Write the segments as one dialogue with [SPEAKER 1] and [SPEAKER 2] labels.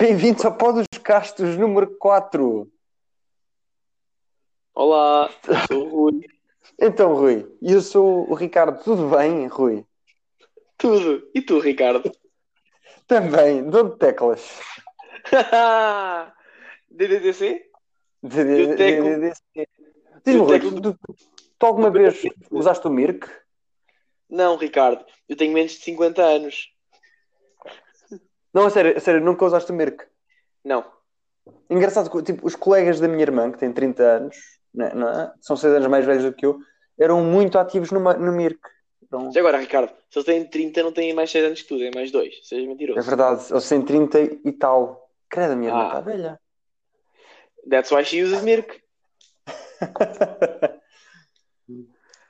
[SPEAKER 1] Bem-vindos ao Pó dos Castos número 4.
[SPEAKER 2] Olá, sou o Rui.
[SPEAKER 1] Então, Rui, eu sou o Ricardo. Tudo bem, Rui?
[SPEAKER 2] Tudo. E tu, Ricardo?
[SPEAKER 1] Também. Dou teclas.
[SPEAKER 2] DDDC?
[SPEAKER 1] DDDC. Diz-me, Rui, tu alguma vez usaste o Mirk?
[SPEAKER 2] Não, Ricardo. Eu tenho menos de 50 anos.
[SPEAKER 1] Não, a sério, a sério, nunca usaste o Mirk.
[SPEAKER 2] Não.
[SPEAKER 1] Engraçado tipo, os colegas da minha irmã, que tem 30 anos, né, é? são 6 anos mais velhos do que eu, eram muito ativos no, no Mirk. Então,
[SPEAKER 2] Já agora, Ricardo, se eles têm 30, não têm mais 6 anos que tu, têm mais 2. Seja mentiroso.
[SPEAKER 1] é verdade, eles têm 30 e tal. Credo, a minha irmã
[SPEAKER 2] Ah.
[SPEAKER 1] está velha.
[SPEAKER 2] That's why she uses Mirk.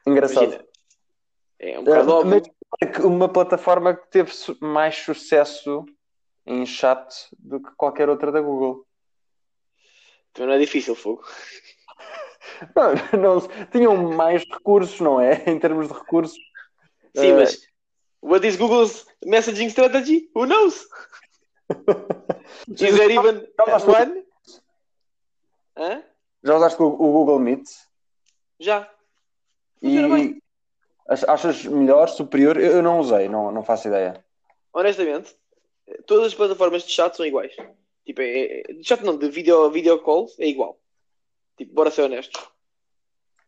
[SPEAKER 1] Engraçado.
[SPEAKER 2] Imagina. É um bocado óbvio.
[SPEAKER 1] é que uma plataforma que teve mais sucesso em chat do que qualquer outra da Google.
[SPEAKER 2] Também não é difícil, fogo.
[SPEAKER 1] Não, não, tinham mais recursos, não é? Em termos de recursos.
[SPEAKER 2] Sim,
[SPEAKER 1] Eh,
[SPEAKER 2] mas what is Google's messaging strategy? Who knows? Is there even
[SPEAKER 1] Já usaste o-
[SPEAKER 2] one? Hã?
[SPEAKER 1] Já usaste o, o Google Meet?
[SPEAKER 2] Já. Funciona.
[SPEAKER 1] E ach- achas melhor, superior? Eu, eu não usei, não, não faço ideia.
[SPEAKER 2] honestamente, todas as plataformas de chat são iguais. Tipo, é, é- de chat não, de video, video calls é igual. Tipo, bora ser honestos.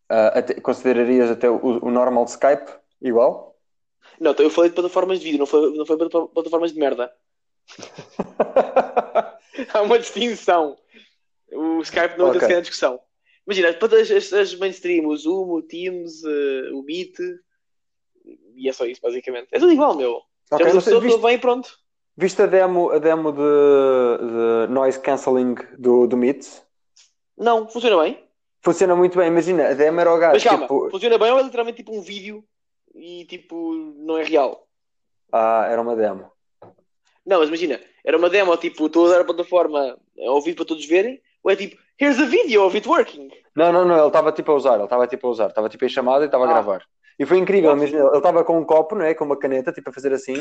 [SPEAKER 1] Ah, até- considerarias até o, o normal Skype igual?
[SPEAKER 2] Não, então eu falei de plataformas de vídeo, não foi, não foi plata- plataformas de merda. Há uma distinção. O Skype não
[SPEAKER 1] Ok.
[SPEAKER 2] entra sequer na discussão. Imagina, as, plata- as, as mainstream, o Zoom, o Teams, eh, o Meet, e é só isso, basicamente. É tudo igual, meu.
[SPEAKER 1] Ok,
[SPEAKER 2] Já
[SPEAKER 1] não
[SPEAKER 2] a
[SPEAKER 1] sei,
[SPEAKER 2] pessoa
[SPEAKER 1] viste,
[SPEAKER 2] tudo bem e pronto.
[SPEAKER 1] Viste a demo, a demo de, de noise cancelling do, do Meet?
[SPEAKER 2] Não, funciona bem.
[SPEAKER 1] Funciona muito bem, imagina, a demo era o gajo,
[SPEAKER 2] Mas calma,
[SPEAKER 1] tipo,
[SPEAKER 2] funciona bem ou é literalmente tipo um vídeo e tipo, não é real?
[SPEAKER 1] ah, era uma demo.
[SPEAKER 2] Não, mas imagina, era uma demo, tipo, estou a usar a plataforma ao vivo para todos verem, ou é tipo, here's a video of it working.
[SPEAKER 1] Não, não, não, ele estava tipo a usar, ele estava tipo a usar, estava tipo em chamada e estava a
[SPEAKER 2] Ah.
[SPEAKER 1] gravar. E foi incrível, imagina, ele estava com um copo, não é? Com uma caneta, tipo a fazer assim,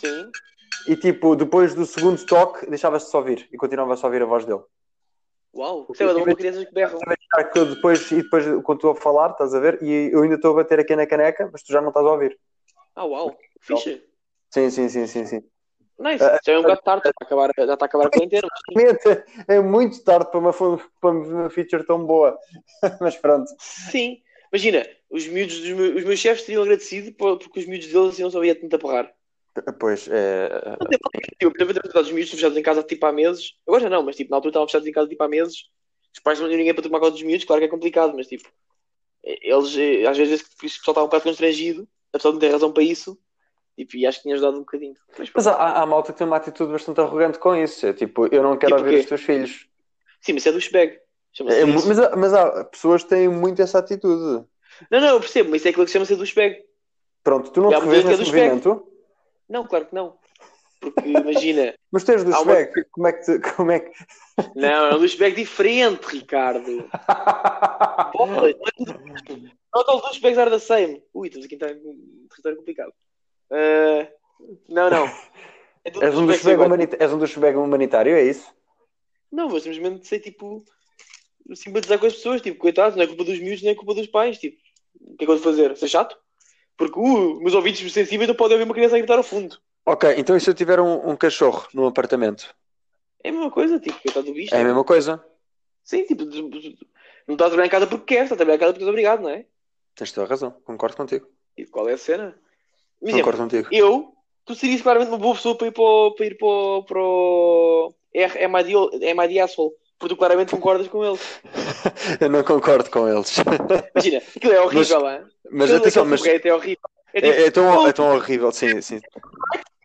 [SPEAKER 2] Sim.
[SPEAKER 1] E tipo, depois do segundo toque, deixava-se só ouvir e continuava só a ouvir a voz dele.
[SPEAKER 2] Uau, isso é uma crianças que berram.
[SPEAKER 1] Ah, que eu depois, e depois, quando estou a falar, estás a ver? E eu ainda estou a bater aqui na caneca, mas tu já não estás a ouvir.
[SPEAKER 2] Ah, uau, fixe.
[SPEAKER 1] Sim, sim, sim, sim, sim.
[SPEAKER 2] Nice. Já é um bocado tarde, já está a acabar, já está a acabar a quarentena.
[SPEAKER 1] É muito tarde para uma, para uma feature tão boa. Mas pronto.
[SPEAKER 2] Sim. Imagina, os miúdos, dos meus, os meus chefes teriam agradecido por- porque os miúdos deles iam só ia tanto a porrar.
[SPEAKER 1] Pois, é...
[SPEAKER 2] Eu podia ter os miúdos fechados em casa tipo há meses. Agora já não, mas tipo, na altura estavam fechados em casa tipo há meses. Os pais não tinham ninguém para tomar conta dos miúdos, claro que é complicado, mas tipo, eles eh, às vezes o pessoal estava um bocado constrangido, apesar de não ter razão para isso, tipo, e acho que tinha ajudado um bocadinho. Mas,
[SPEAKER 1] Mas há, há malta que tem uma atitude bastante arrogante com isso. É tipo, eu não quero
[SPEAKER 2] Tipo
[SPEAKER 1] ouvir
[SPEAKER 2] quê?
[SPEAKER 1] os teus filhos.
[SPEAKER 2] sim, mas isso é do
[SPEAKER 1] É mas, há- mas há pessoas que têm muito essa atitude.
[SPEAKER 2] Não, não, eu percebo, mas isso é aquilo que chama-se do Speg.
[SPEAKER 1] Pronto, tu não te revês nesse
[SPEAKER 2] é
[SPEAKER 1] movimento,
[SPEAKER 2] Não, claro que não. Porque imagina,
[SPEAKER 1] mas tu és do
[SPEAKER 2] Há uma-.
[SPEAKER 1] Como é que te, como é que...
[SPEAKER 2] não, é um Speg diferente, Ricardo. Não Not all douchebags are the same. Ui, estamos aqui em um território complicado. Ah, não, não. É
[SPEAKER 1] és, um humanita- és um douchebag humanitário, é isso?
[SPEAKER 2] Não, vou simplesmente ser tipo. simpatizar com as pessoas, tipo, coitados, não é culpa dos miúdos, nem é culpa dos pais. Tipo, o que é que eu vou fazer? Ser chato? Porque uh, meus ouvidos sensíveis não podem ouvir uma criança a gritar ao fundo.
[SPEAKER 1] Ok, então e se eu tiver um, um cachorro num apartamento?
[SPEAKER 2] É a mesma coisa, tipo, coitado do bicho.
[SPEAKER 1] É a mesma coisa.
[SPEAKER 2] Sim, tipo, não está a trabalhar em casa porque quer, está a trabalhar em casa porque és obrigado, não é?
[SPEAKER 1] Tens toda a razão, concordo contigo.
[SPEAKER 2] E qual é a cena? Exemplo,
[SPEAKER 1] Concordo contigo.
[SPEAKER 2] eu, tu serias claramente uma boa pessoa para ir para o, para ir para para o MID Asshole, porque tu claramente concordas com eles.
[SPEAKER 1] eu não concordo com eles.
[SPEAKER 2] Imagina, aquilo é horrível, hein?
[SPEAKER 1] Mas
[SPEAKER 2] Aquele-
[SPEAKER 1] atenção, mas
[SPEAKER 2] é horrível. É tipo,
[SPEAKER 1] é, é tão,
[SPEAKER 2] oh,
[SPEAKER 1] é tão horrível, sim, sim.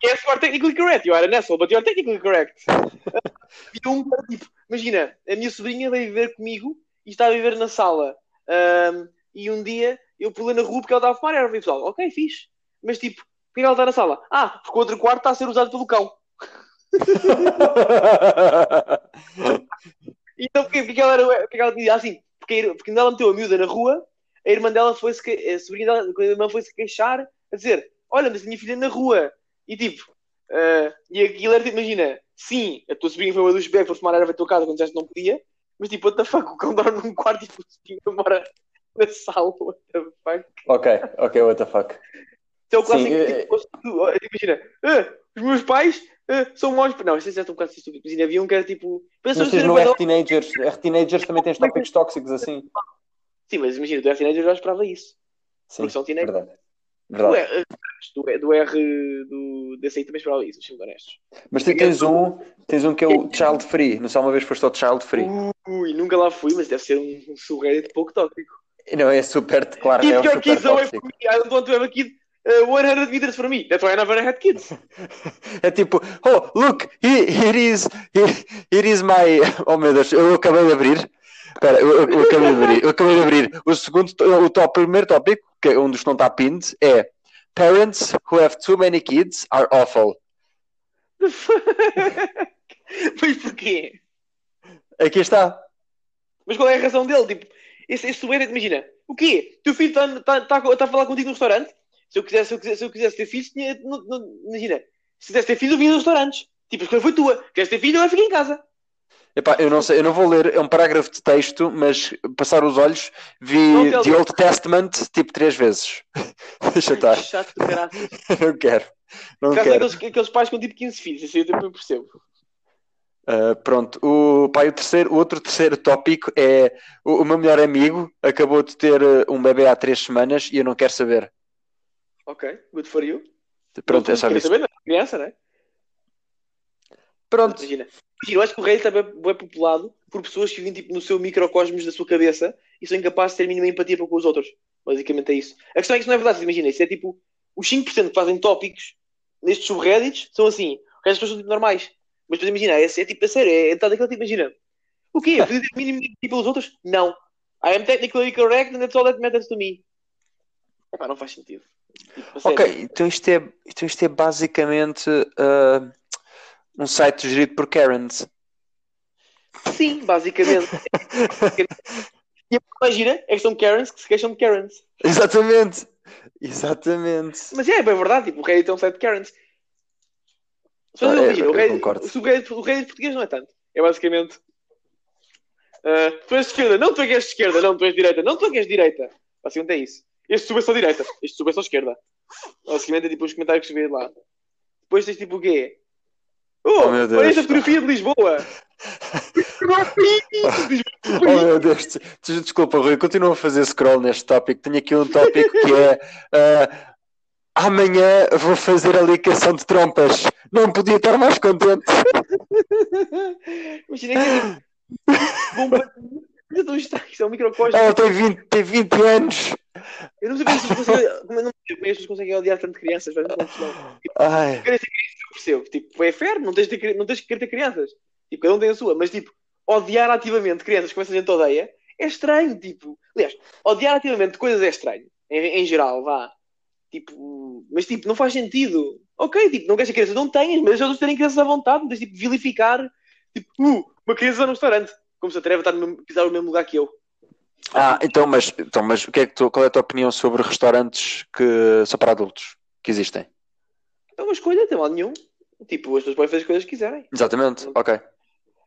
[SPEAKER 2] yes, you are technically correct, you are an asshole, but you are technically correct. e um, tipo, imagina, a minha sobrinha veio viver comigo e está a viver na sala. Ahm, e um dia eu pulei na rua porque ela estava a fumar e era pessoal, ok, fixe. Mas tipo, por que ela está na sala? Ah, porque o outro quarto está a ser usado pelo cão. Então porquê, porque ela, era, porque ela dizia assim? Porque, porque quando ela meteu a miúda na rua, a irmã dela foi-se, que- a sobrinha dela, a irmã foi-se queixar, a dizer, olha, mas a minha filha na rua. E tipo, Uh, e aquilo era tipo, imagina, sim, a tua sobrinha foi uma dos bebés, foi fumar erva à tua casa quando que não podia, mas tipo, what the fuck, o cão dorme num quarto e a tua sobrinha mora na sala, what the fuck.
[SPEAKER 1] Ok, ok, what the fuck.
[SPEAKER 2] É o clássico,
[SPEAKER 1] Sim,
[SPEAKER 2] tipo, tu- imagina, ah, os meus pais ah, são maus. Não, isso é um bocado estúpido. Imagina, havia um que era tipo.
[SPEAKER 1] Mas tens no
[SPEAKER 2] eram
[SPEAKER 1] R Teenagers, R Teenagers também tens tópicos tóxicos assim.
[SPEAKER 2] Sim, mas imagina, do R Teenager eu já esperava isso.
[SPEAKER 1] Sim,
[SPEAKER 2] Porque são teenagers.
[SPEAKER 1] verdade.
[SPEAKER 2] Do
[SPEAKER 1] verdade.
[SPEAKER 2] R, do, R- do R do, desse aí também esperava isso, sendo honestos.
[SPEAKER 1] Mas tu tens um, tens um que é o Child Free. Não sei uma vez foste ao Child Free.
[SPEAKER 2] Ui, nunca lá fui, mas deve ser um, um subreddit pouco tóxico.
[SPEAKER 1] Não, é super, claro, é
[SPEAKER 2] Keep
[SPEAKER 1] um
[SPEAKER 2] your
[SPEAKER 1] super
[SPEAKER 2] kids away from me. I don't want to have a kid uh, 100 meters from me. That's why I never had kids.
[SPEAKER 1] É tipo, oh, look, here, here is, here, here is my. Oh meu Deus, eu acabei de abrir. Espera, eu, eu- eu acabei de abrir. Eu acabei de abrir. O segundo, o top, primeiro tópico, que é um dos que não está pinned, é Parents who have too many kids are awful.
[SPEAKER 2] mas porquê?
[SPEAKER 1] Aqui está.
[SPEAKER 2] Mas qual é a razão dele? Tipo, esse, esse imagina, o quê? Teu filho está tá, tá, tá a falar contigo no restaurante? Se eu quisesse, se eu quisesse, se eu quisesse ter filhos, tinha, não- não- imagina, se quisesse ter filhos, eu vinha nos restaurantes. Tipo, a escolha foi tua. Queres ter filho, eu ficar em casa.
[SPEAKER 1] Epá, eu não sei, eu não vou ler, é um parágrafo de texto, mas passar os olhos, vi
[SPEAKER 2] Não
[SPEAKER 1] The Old Testament tipo três vezes. Deixa estar.
[SPEAKER 2] Chato de.
[SPEAKER 1] Não quero. Não
[SPEAKER 2] Caso
[SPEAKER 1] quero.
[SPEAKER 2] aqueles, aqueles pais com tipo 15 filhos, isso aí eu também percebo.
[SPEAKER 1] Uh, pronto, o, pá, o, terceiro, o outro terceiro tópico é o, o meu melhor amigo acabou de ter uh, um bebê há três semanas e eu não quero saber.
[SPEAKER 2] Ok, good for you.
[SPEAKER 1] Pronto, é só isso.
[SPEAKER 2] saber, não criança, não é?
[SPEAKER 1] Pronto,
[SPEAKER 2] Imagina. Imagina, eu acho que o Reddit também é populado por pessoas que vivem tipo, no seu microcosmos da sua cabeça e são incapazes de ter mínima empatia para com os outros. Basicamente é isso. A questão é que isso não é verdade. Imagina, isso é tipo os 5% que fazem tópicos nestes subreddits são assim. O resto das pessoas são tipo normais. Mas depois imagina, é, é tipo a sério, é, é tal daquele tipo, imagina. O quê? Eu podia ter mínima empatia pelos outros? Não. I am technically correct and that's all that matters to me. Epá, não faz sentido.
[SPEAKER 1] Ok, então isto é, então isto é basicamente uh, um site gerido por Karens.
[SPEAKER 2] Sim, basicamente. E a imagina é que são Karens que se queixam de Karens.
[SPEAKER 1] Exatamente, exatamente.
[SPEAKER 2] Mas é, é bem verdade, tipo, o Reddit é um site de Karens.
[SPEAKER 1] Ah, é,
[SPEAKER 2] imagino, o Reddit, o Reddit, o Reddit português não é tanto. É basicamente. ah, tu és de esquerda, não tu és de esquerda, não tu és de direita, não tu és de direita. Basicamente é isso. Este sub é só direita, este sub é só esquerda. Basicamente é tipo os comentários que se vê lá. Depois tens tipo o quê? Oh,
[SPEAKER 1] Oh, meu Deus.
[SPEAKER 2] olha esta fotografia de Lisboa!
[SPEAKER 1] Oh meu Deus, des- des- desculpa, Rui, continua a fazer scroll neste tópico. Tenho aqui um tópico que é ah, amanhã vou fazer a ligação de trompas. Não podia estar mais contente.
[SPEAKER 2] Imagina que é tipo. Isso é um microcosmo.
[SPEAKER 1] Ela tem 20, tem 20 anos.
[SPEAKER 2] Eu não sei como as pessoas conseguem, como eu não sei como as pessoas conseguem odiar tanto crianças, faz uma confusão.
[SPEAKER 1] Ai,
[SPEAKER 2] Eu percebo, tipo, é fair, não tens de, não tens de querer ter crianças. Tipo, cada um tem a sua, mas tipo, odiar ativamente crianças que essa gente odeia é estranho, tipo. Aliás, odiar ativamente coisas é estranho, em, em geral, vá. Tipo, mas tipo, não faz sentido. Ok, tipo, não queres ter crianças, não tenhas, mas eles terem crianças à vontade, não tens tipo, vilificar, tipo, uh, uma criança no restaurante, como se atreve a estar no mesmo, pisar no mesmo lugar que eu.
[SPEAKER 1] Ah, então, mas, então, mas o que é que tu, qual é a tua opinião sobre restaurantes que são para adultos que existem?
[SPEAKER 2] É uma escolha, não tem mal nenhum. Tipo, as pessoas podem fazer as coisas que quiserem.
[SPEAKER 1] Exatamente, ok.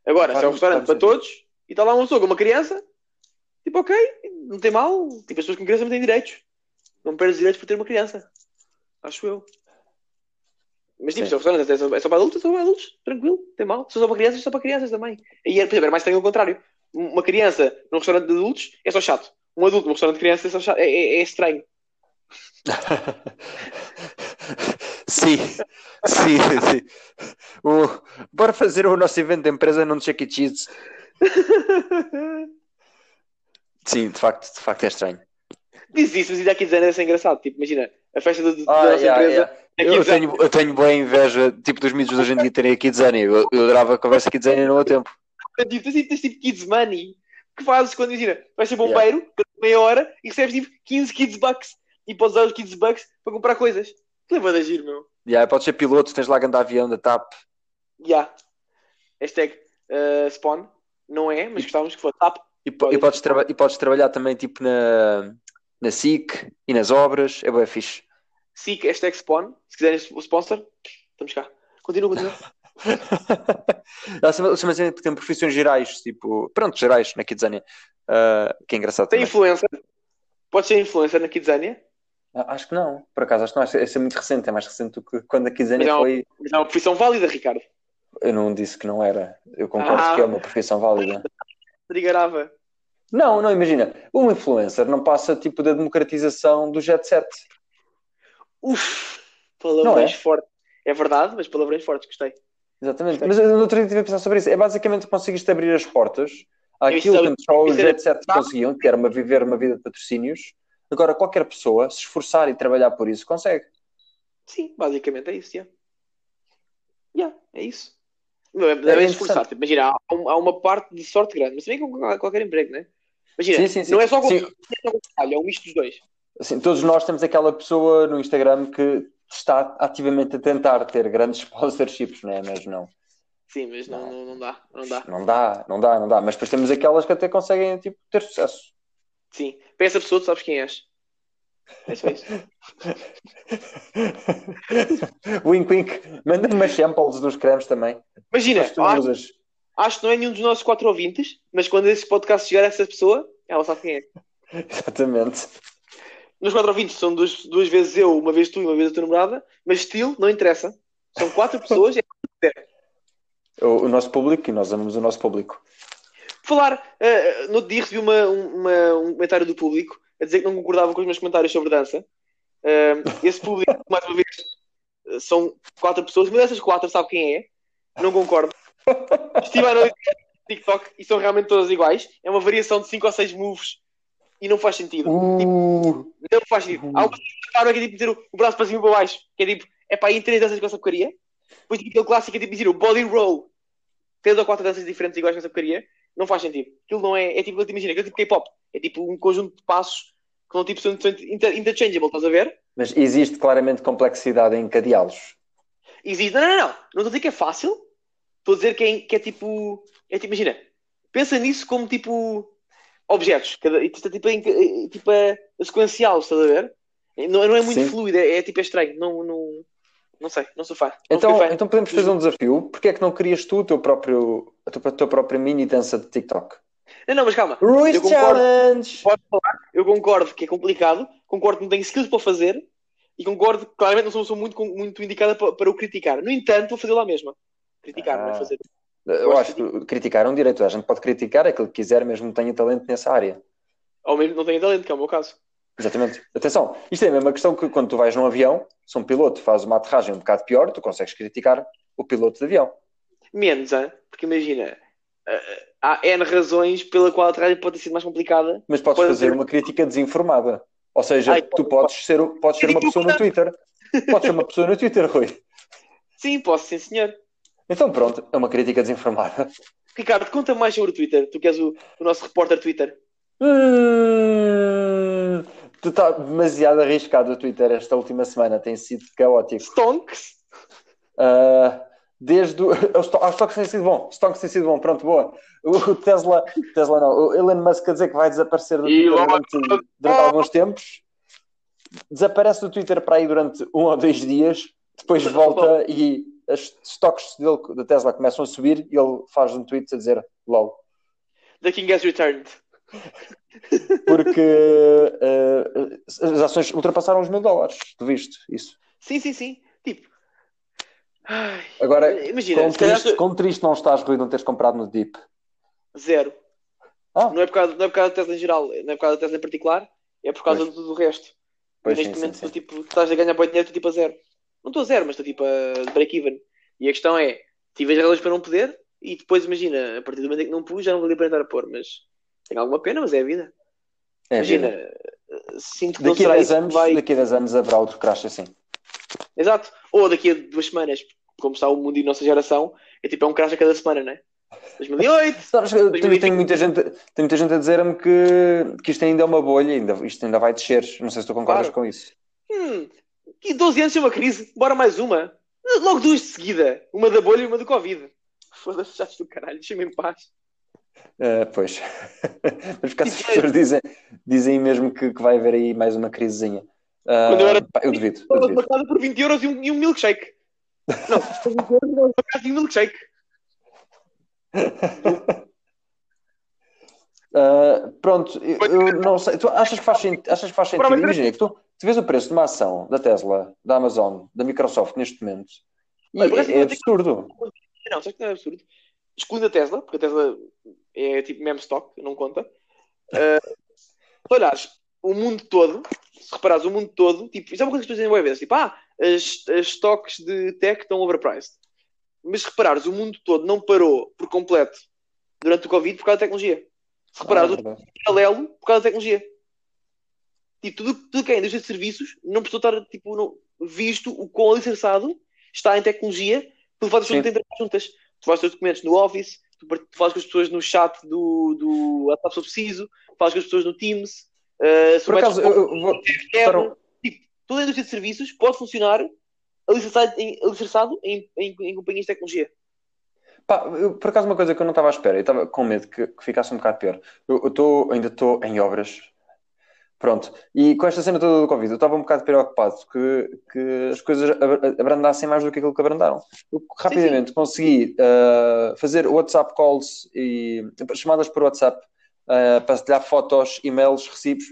[SPEAKER 2] Agora, se é um restaurante para todos e está lá uma pessoa com uma criança, tipo, ok, não tem mal. Tipo, as pessoas com criança não têm direitos. Não perdes direitos por ter uma criança. Acho eu. Mas tipo,
[SPEAKER 1] Sim.
[SPEAKER 2] se é um restaurante é só, é só para adultos, é só para adultos, tranquilo, não tem mal. Se é só para crianças, é só para crianças também. E é, por exemplo, é mais estranho ao contrário. Uma criança num restaurante de adultos é só chato. Um adulto num restaurante de crianças é só chato. É, é- é estranho.
[SPEAKER 1] sim, sim, sim. O- bora fazer o nosso evento de empresa num Chuck E. Cheese. Sim, de facto, de facto é estranho.
[SPEAKER 2] Diz isso, mas ainda aqui dizendo é engraçado. Tipo, imagina, a festa do- da
[SPEAKER 1] Ah,
[SPEAKER 2] nossa
[SPEAKER 1] yeah,
[SPEAKER 2] empresa.
[SPEAKER 1] yeah. Eu, tenho, eu tenho boa inveja, tipo, dos miúdos de hoje em dia terem a Kids Annie. Eu, eu adorava a conversa Kids Annie no meu tempo.
[SPEAKER 2] Tipo, tens, tens tipo kids money que fazes quando imagina, vais ser bombeiro, meia hora e recebes tipo 15 kids bucks e podes usar os kids bucks para comprar coisas. Lembra de agir, meu.
[SPEAKER 1] Yeah, podes ser piloto, tens lá a andar avião da TAP.
[SPEAKER 2] Ya. Hashtag uh, spawn. Não é, mas gostávamos que fosse tap.
[SPEAKER 1] E, po- e podes, traba- e podes trabalhar também tipo na, na SIC e nas obras. É bem fixe.
[SPEAKER 2] SIC, hashtag spawn. Se quiserem o sponsor, estamos cá. Continua, continua.
[SPEAKER 1] Porque tem profissões gerais, tipo, pronto, gerais na Kidzania. Ah, que é engraçado
[SPEAKER 2] Tem
[SPEAKER 1] também.
[SPEAKER 2] influencer? Pode ser influencer na Kidzania?
[SPEAKER 1] Ah, Acho que não, por acaso, acho que não. Acho que esse é muito recente, é mais recente do que quando a Kidzania
[SPEAKER 2] Mas é
[SPEAKER 1] foi.
[SPEAKER 2] Mas é uma profissão válida, Ricardo.
[SPEAKER 1] Eu não disse que não era. Eu concordo
[SPEAKER 2] Ah.
[SPEAKER 1] que é uma profissão válida.
[SPEAKER 2] Trigarava.
[SPEAKER 1] Não, não, imagina. Um influencer não passa tipo da democratização do jet set.
[SPEAKER 2] Uf,
[SPEAKER 1] Não
[SPEAKER 2] palavrões
[SPEAKER 1] é?
[SPEAKER 2] fortes. É verdade, mas palavrões fortes, gostei.
[SPEAKER 1] Exatamente. Mas eu no outro dia estive a pensar sobre isso. É basicamente conseguiste abrir as portas àquilo
[SPEAKER 2] é-
[SPEAKER 1] que só os
[SPEAKER 2] é-
[SPEAKER 1] set conseguiam, que era uma, viver uma vida de patrocínios. Agora, qualquer pessoa, se esforçar e trabalhar por isso, consegue.
[SPEAKER 2] Sim, basicamente é isso, já. Já, é isso. Não, é-
[SPEAKER 1] É
[SPEAKER 2] esforçar. Tipo, Imagina, há, há uma parte de sorte grande, mas também com qualquer emprego, não é? Imagina,
[SPEAKER 1] Sim, sim, sim.
[SPEAKER 2] não é só com
[SPEAKER 1] Sim.
[SPEAKER 2] com trabalho, é um misto dos dois.
[SPEAKER 1] Assim, todos nós temos aquela pessoa no Instagram que está ativamente a tentar ter grandes sponsorships, não é? Mas não.
[SPEAKER 2] Sim, mas não,
[SPEAKER 1] Não.
[SPEAKER 2] não, não dá, não dá.
[SPEAKER 1] Não dá, não dá, não dá. Mas depois temos aquelas que até conseguem tipo, ter sucesso.
[SPEAKER 2] Sim. Para essa pessoa, tu sabes quem és. É só isso.
[SPEAKER 1] wink, wink. Manda-me umas samples dos cremes também.
[SPEAKER 2] Imagina, acho, acho que não é nenhum dos nossos quatro ouvintes, mas quando esse podcast chegar a essa pessoa, ela sabe quem é.
[SPEAKER 1] Exatamente.
[SPEAKER 2] Nos quatro ouvintes são duas, duas vezes eu, uma vez tu e uma vez a tua namorada, mas estilo não interessa. São quatro pessoas. é
[SPEAKER 1] O, o nosso público, e nós amamos o nosso público.
[SPEAKER 2] Falar, eh, no outro dia recebi uma, uma- um comentário do público a dizer que não concordava com os meus comentários sobre dança. Eh, esse público, mais uma vez, eh, são quatro pessoas, uma dessas quatro sabe quem é, não concordo. Estive a analisar no TikTok e são realmente todas iguais. É uma variação de cinco ou seis moves e não faz sentido.
[SPEAKER 1] Uh,
[SPEAKER 2] Não faz sentido. Há uma que é tipo dizer o, braço para cima e para baixo, que é tipo, é para aí três danças com essa porcaria. Depois tipo, aquele clássico que é tipo dizer o body roll. Três ou quatro danças diferentes iguais com essa porcaria. Não faz sentido. Aquilo não é. É tipo, imagina, aquilo é tipo K-pop. É tipo um conjunto de passos que não tipo, são inter- interchangeable, estás a ver?
[SPEAKER 1] mas existe claramente complexidade em encadeá-los.
[SPEAKER 2] Existe. Não, não, não. Não estou a dizer que é fácil. Estou a dizer que é, que é tipo. É tipo, imagina. Pensa nisso como tipo. Objetos. Cada, é tipo, em- é tipo a, a sequencial, estás a ver? Não, não é muito
[SPEAKER 1] Sim.
[SPEAKER 2] fluido, é, é tipo é estranho. Não, não, não sei, não sou fã.
[SPEAKER 1] Então,
[SPEAKER 2] fã.
[SPEAKER 1] então podemos fazer um desafio. Porquê é que não crias tu o teu próprio, a tua, a tua própria mini dança de TikTok?
[SPEAKER 2] Não, não, mas calma.
[SPEAKER 1] Ruiz
[SPEAKER 2] Eu concordo.
[SPEAKER 1] Challenge!
[SPEAKER 2] Pode falar. Eu concordo que é complicado, concordo que não tenho skills para fazer e concordo que claramente não sou pessoa muito, muito indicada para, para o criticar. No entanto, vou fazê-lo lá mesma. Criticar, não é
[SPEAKER 1] Ah.
[SPEAKER 2] fazer.
[SPEAKER 1] Eu acho que criticar é um direito. A gente pode criticar aquilo que quiser, mesmo que tenha talento nessa área.
[SPEAKER 2] Ao menos não tenho talento, que é o meu caso.
[SPEAKER 1] Exatamente. Atenção, isto é a mesma questão que quando tu vais num avião, se um piloto faz uma aterragem um bocado pior, tu consegues criticar o piloto de avião.
[SPEAKER 2] Menos, hein? porque imagina, eh, há N razões pela qual a aterragem pode ter sido mais complicada.
[SPEAKER 1] Mas podes
[SPEAKER 2] Pode
[SPEAKER 1] fazer uma crítica desinformada. Ou seja,
[SPEAKER 2] Ai,
[SPEAKER 1] tu podes ser, podes ser uma pessoa no Twitter. Podes ser uma pessoa no Twitter, Rui.
[SPEAKER 2] Sim, posso, sim, senhor.
[SPEAKER 1] Então pronto, é uma crítica desinformada.
[SPEAKER 2] Ricardo, conta mais sobre o Twitter. Tu que és o, o nosso repórter Twitter.
[SPEAKER 1] Hum, tu está demasiado arriscado o Twitter esta última semana, tem sido caótico.
[SPEAKER 2] Stonks?
[SPEAKER 1] Ah, desde o. Ah, os toques têm sido bom, os toques têm sido bom, pronto, boa. O Tesla, Tesla não, o Elon Musk a dizer que vai desaparecer do Twitter durante, durante alguns tempos. Desaparece do Twitter para aí durante um ou dois dias, depois volta e os estoques dele da Tesla começam a subir e ele faz um tweet a dizer LOL.
[SPEAKER 2] The King has returned.
[SPEAKER 1] Porque ah, as ações ultrapassaram os mil dólares, tu viste isso?
[SPEAKER 2] Sim, sim, sim. Tipo. Ai,
[SPEAKER 1] Agora,
[SPEAKER 2] imagina, calhar
[SPEAKER 1] triste, quão triste não estás, Rui, não teres comprado no Deep?
[SPEAKER 2] zero.
[SPEAKER 1] Ah.
[SPEAKER 2] Não, é por causa, não é por causa da Tesla em geral, não é por causa da Tesla em particular, é por causa
[SPEAKER 1] Pois.
[SPEAKER 2] do, do resto.
[SPEAKER 1] Pois
[SPEAKER 2] Neste
[SPEAKER 1] sim,
[SPEAKER 2] momento,
[SPEAKER 1] sim, sim.
[SPEAKER 2] tu, tipo, estás a ganhar bom dinheiro, estou tipo a zero. Não estou a zero, mas estou tipo a break-even. E a questão é: tive as razões para não poder, e depois imagina, a partir do momento em que não pus, já não valia a pena estar a pôr. Mas tenho alguma pena, mas é a vida.
[SPEAKER 1] É,
[SPEAKER 2] imagina,
[SPEAKER 1] vida.
[SPEAKER 2] sinto que não
[SPEAKER 1] Daqui a
[SPEAKER 2] será
[SPEAKER 1] 10
[SPEAKER 2] isso que
[SPEAKER 1] anos,
[SPEAKER 2] vai.
[SPEAKER 1] daqui a 10 anos haverá outro crash assim.
[SPEAKER 2] Exato. Ou daqui a duas semanas, como está o mundo e a nossa geração, é tipo é um crash a cada semana, não é? 2008,
[SPEAKER 1] Sabes, eu tenho,
[SPEAKER 2] 2020.
[SPEAKER 1] tenho muita gente, tenho muita gente a dizer-me que, que isto ainda é uma bolha, ainda, isto ainda vai descer. Não sei se tu concordas
[SPEAKER 2] Claro.
[SPEAKER 1] com isso.
[SPEAKER 2] hum, e 12 anos sem uma crise, bora mais uma. Logo duas de seguida, uma da bolha e uma do Covid. Foda-se, já do caralho, deixa-me em paz.
[SPEAKER 1] Ah, pois. Mas porque essas pessoas dizem, dizem mesmo que, que vai haver aí mais uma crisezinha. Ah,
[SPEAKER 2] Quando eu era-
[SPEAKER 1] pá, eu duvido, eu
[SPEAKER 2] por 20 euros e um, e um milkshake. Não, não, não, milkshake.
[SPEAKER 1] Uh, pronto, eu, eu, não sei. Tu achas que faz, achas que faz sentido? Imagina que tu, tu vês o preço de uma ação da Tesla, da Amazon, da Microsoft neste momento e é, é absurdo.
[SPEAKER 2] Não, sabes que não é absurdo? Excluindo a Tesla, porque a Tesla é tipo meme stock, não conta. Uh, se olhares o mundo todo, se reparares o mundo todo, tipo, isso é uma coisa que tu dizem boas vezes, tipo, ah, as, as stocks de tech estão overpriced. Mas se reparares, o mundo todo não parou por completo durante o Covid por causa da tecnologia. Se reparares, ah, é o paralelo por causa da tecnologia. Tipo, tudo, tudo que é indústria de serviços não precisou estar tipo, no, visto o quão alicerçado está em tecnologia, tu fazes tudo dentro juntas. Tu fazes os documentos no Office, tu, tu fazes com as pessoas no chat do, do WhatsApp se preciso, fazes com as pessoas no Teams. Uh,
[SPEAKER 1] Por acaso, eu, eu vou...
[SPEAKER 2] tipo, toda a indústria de serviços pode funcionar alicerçado em, alicerçado em, em, em companhias de tecnologia.
[SPEAKER 1] Pá, eu, por acaso, uma coisa que eu não estava à espera, eu estava com medo que, que ficasse um bocado pior. Eu, eu tô, ainda estou em obras, pronto. E com esta cena toda do Covid, eu estava um bocado preocupado que, que as coisas abrandassem mais do que aquilo que abrandaram. Eu rapidamente sim, sim. consegui uh, fazer WhatsApp calls e chamadas por WhatsApp, uh, partilhar fotos, e-mails, recibos,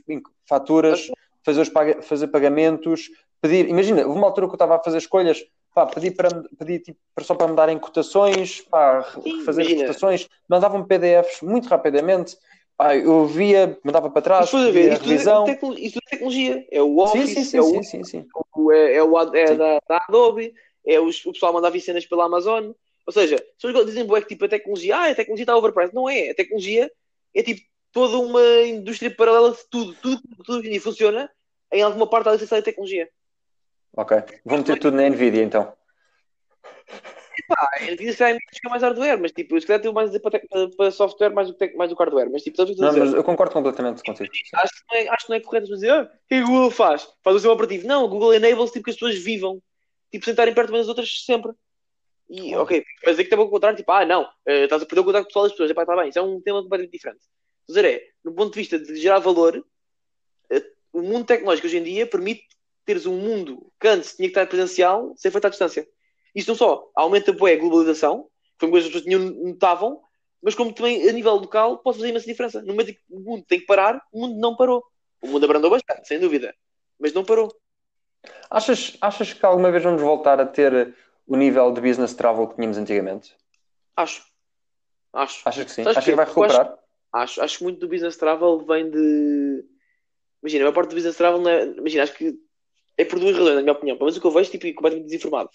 [SPEAKER 1] faturas, fazer, os pag fazer pagamentos, pedir. Imagina, houve uma altura que eu estava a fazer escolhas pá, pedi, para, pedi tipo, só para me darem cotações, pá, Sim, fazer imagina. cotações, mandavam PDFs muito rapidamente, pá, eu via, mandava para trás,
[SPEAKER 2] isso, ver, isso, revisão. É isso é tecnologia, é o Office,
[SPEAKER 1] sim, sim,
[SPEAKER 2] é,
[SPEAKER 1] o, sim, sim,
[SPEAKER 2] é, é, o, é da, da, Adobe, é os, o pessoal mandava cenas pela Amazon, ou seja, se eles dizem que tipo, a tecnologia, ah, a tecnologia está overpriced, não é, a tecnologia é tipo toda uma indústria paralela de tudo, tudo, tudo que funciona em alguma parte da licença de tecnologia.
[SPEAKER 1] Ok. Vou meter tudo na Nvidia então.
[SPEAKER 2] Pá, a Nvidia se calhar é mais hardware, mas tipo, se calhar tenho mais a dizer para, para, software mais do que, mais do que hardware. Mas tipo,
[SPEAKER 1] não, mas eu concordo completamente contigo.
[SPEAKER 2] Acho que, não é, acho que não é correto dizer, ah, o que a Google faz? Faz o seu operativo. Não, o Google enables tipo, que as pessoas vivam, tipo, sentarem perto umas das outras sempre. E, oh. ok, mas dizer que tem o contrário, tipo, ah, não, uh, estás a perder o contato pessoal das pessoas, epá, está bem, isso é um tema completamente diferente. Dizer é, no ponto de vista de gerar valor, uh, o mundo tecnológico hoje em dia permite teres um mundo que antes tinha que estar presencial ser feito à distância. Isto não só aumenta bué, a globalização, foi uma coisa que as pessoas notavam, mas como também a nível local pode fazer imensa diferença. No momento em que o mundo tem que parar, o mundo não parou. O mundo abrandou bastante, sem dúvida, mas não parou.
[SPEAKER 1] Achas, achas que alguma vez vamos voltar a ter o nível de business travel que tínhamos antigamente?
[SPEAKER 2] Acho. Acho.
[SPEAKER 1] Achas que sim? Achas que, que vai recuperar?
[SPEAKER 2] Acho, acho, acho que muito do business travel vem de. Imagina, a maior parte do business travel não é. Imagina, acho que é por duas razões, na minha opinião. Mas o que eu vejo, tipo, completamente desinformado.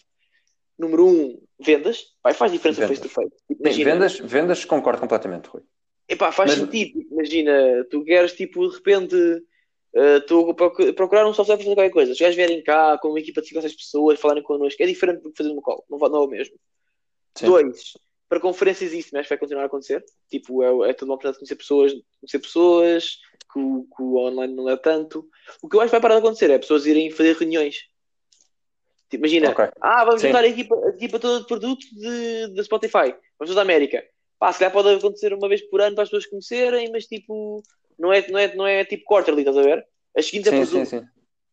[SPEAKER 2] Número um, vendas. Pai, faz diferença face to face.
[SPEAKER 1] Imagina, vendas, vendas, concordo completamente, Rui.
[SPEAKER 2] Epá, faz Mas... sentido. Imagina, tu queres, tipo, de repente, uh, a procurar um software para fazer qualquer coisa. Se os vierem cá com uma equipa de 5 ou 6 pessoas falarem connosco, é diferente do que fazer uma call. Não, não é o mesmo. Sim. Dois, para conferências isso, mas vai continuar a acontecer. Tipo, é, é toda uma oportunidade de conhecer pessoas, conhecer pessoas, que que o online não é tanto. O que eu acho que vai parar de acontecer é pessoas irem fazer reuniões. Tipo, imagina, okay. ah, vamos Sim. juntar a equipa, a equipa toda de produto de, Spotify, vamos da América. Pá, se calhar pode acontecer uma vez por ano para as pessoas conhecerem, mas tipo, não é, não é, não é tipo quarterly, estás a ver? As seguintes é sim, sim, sim.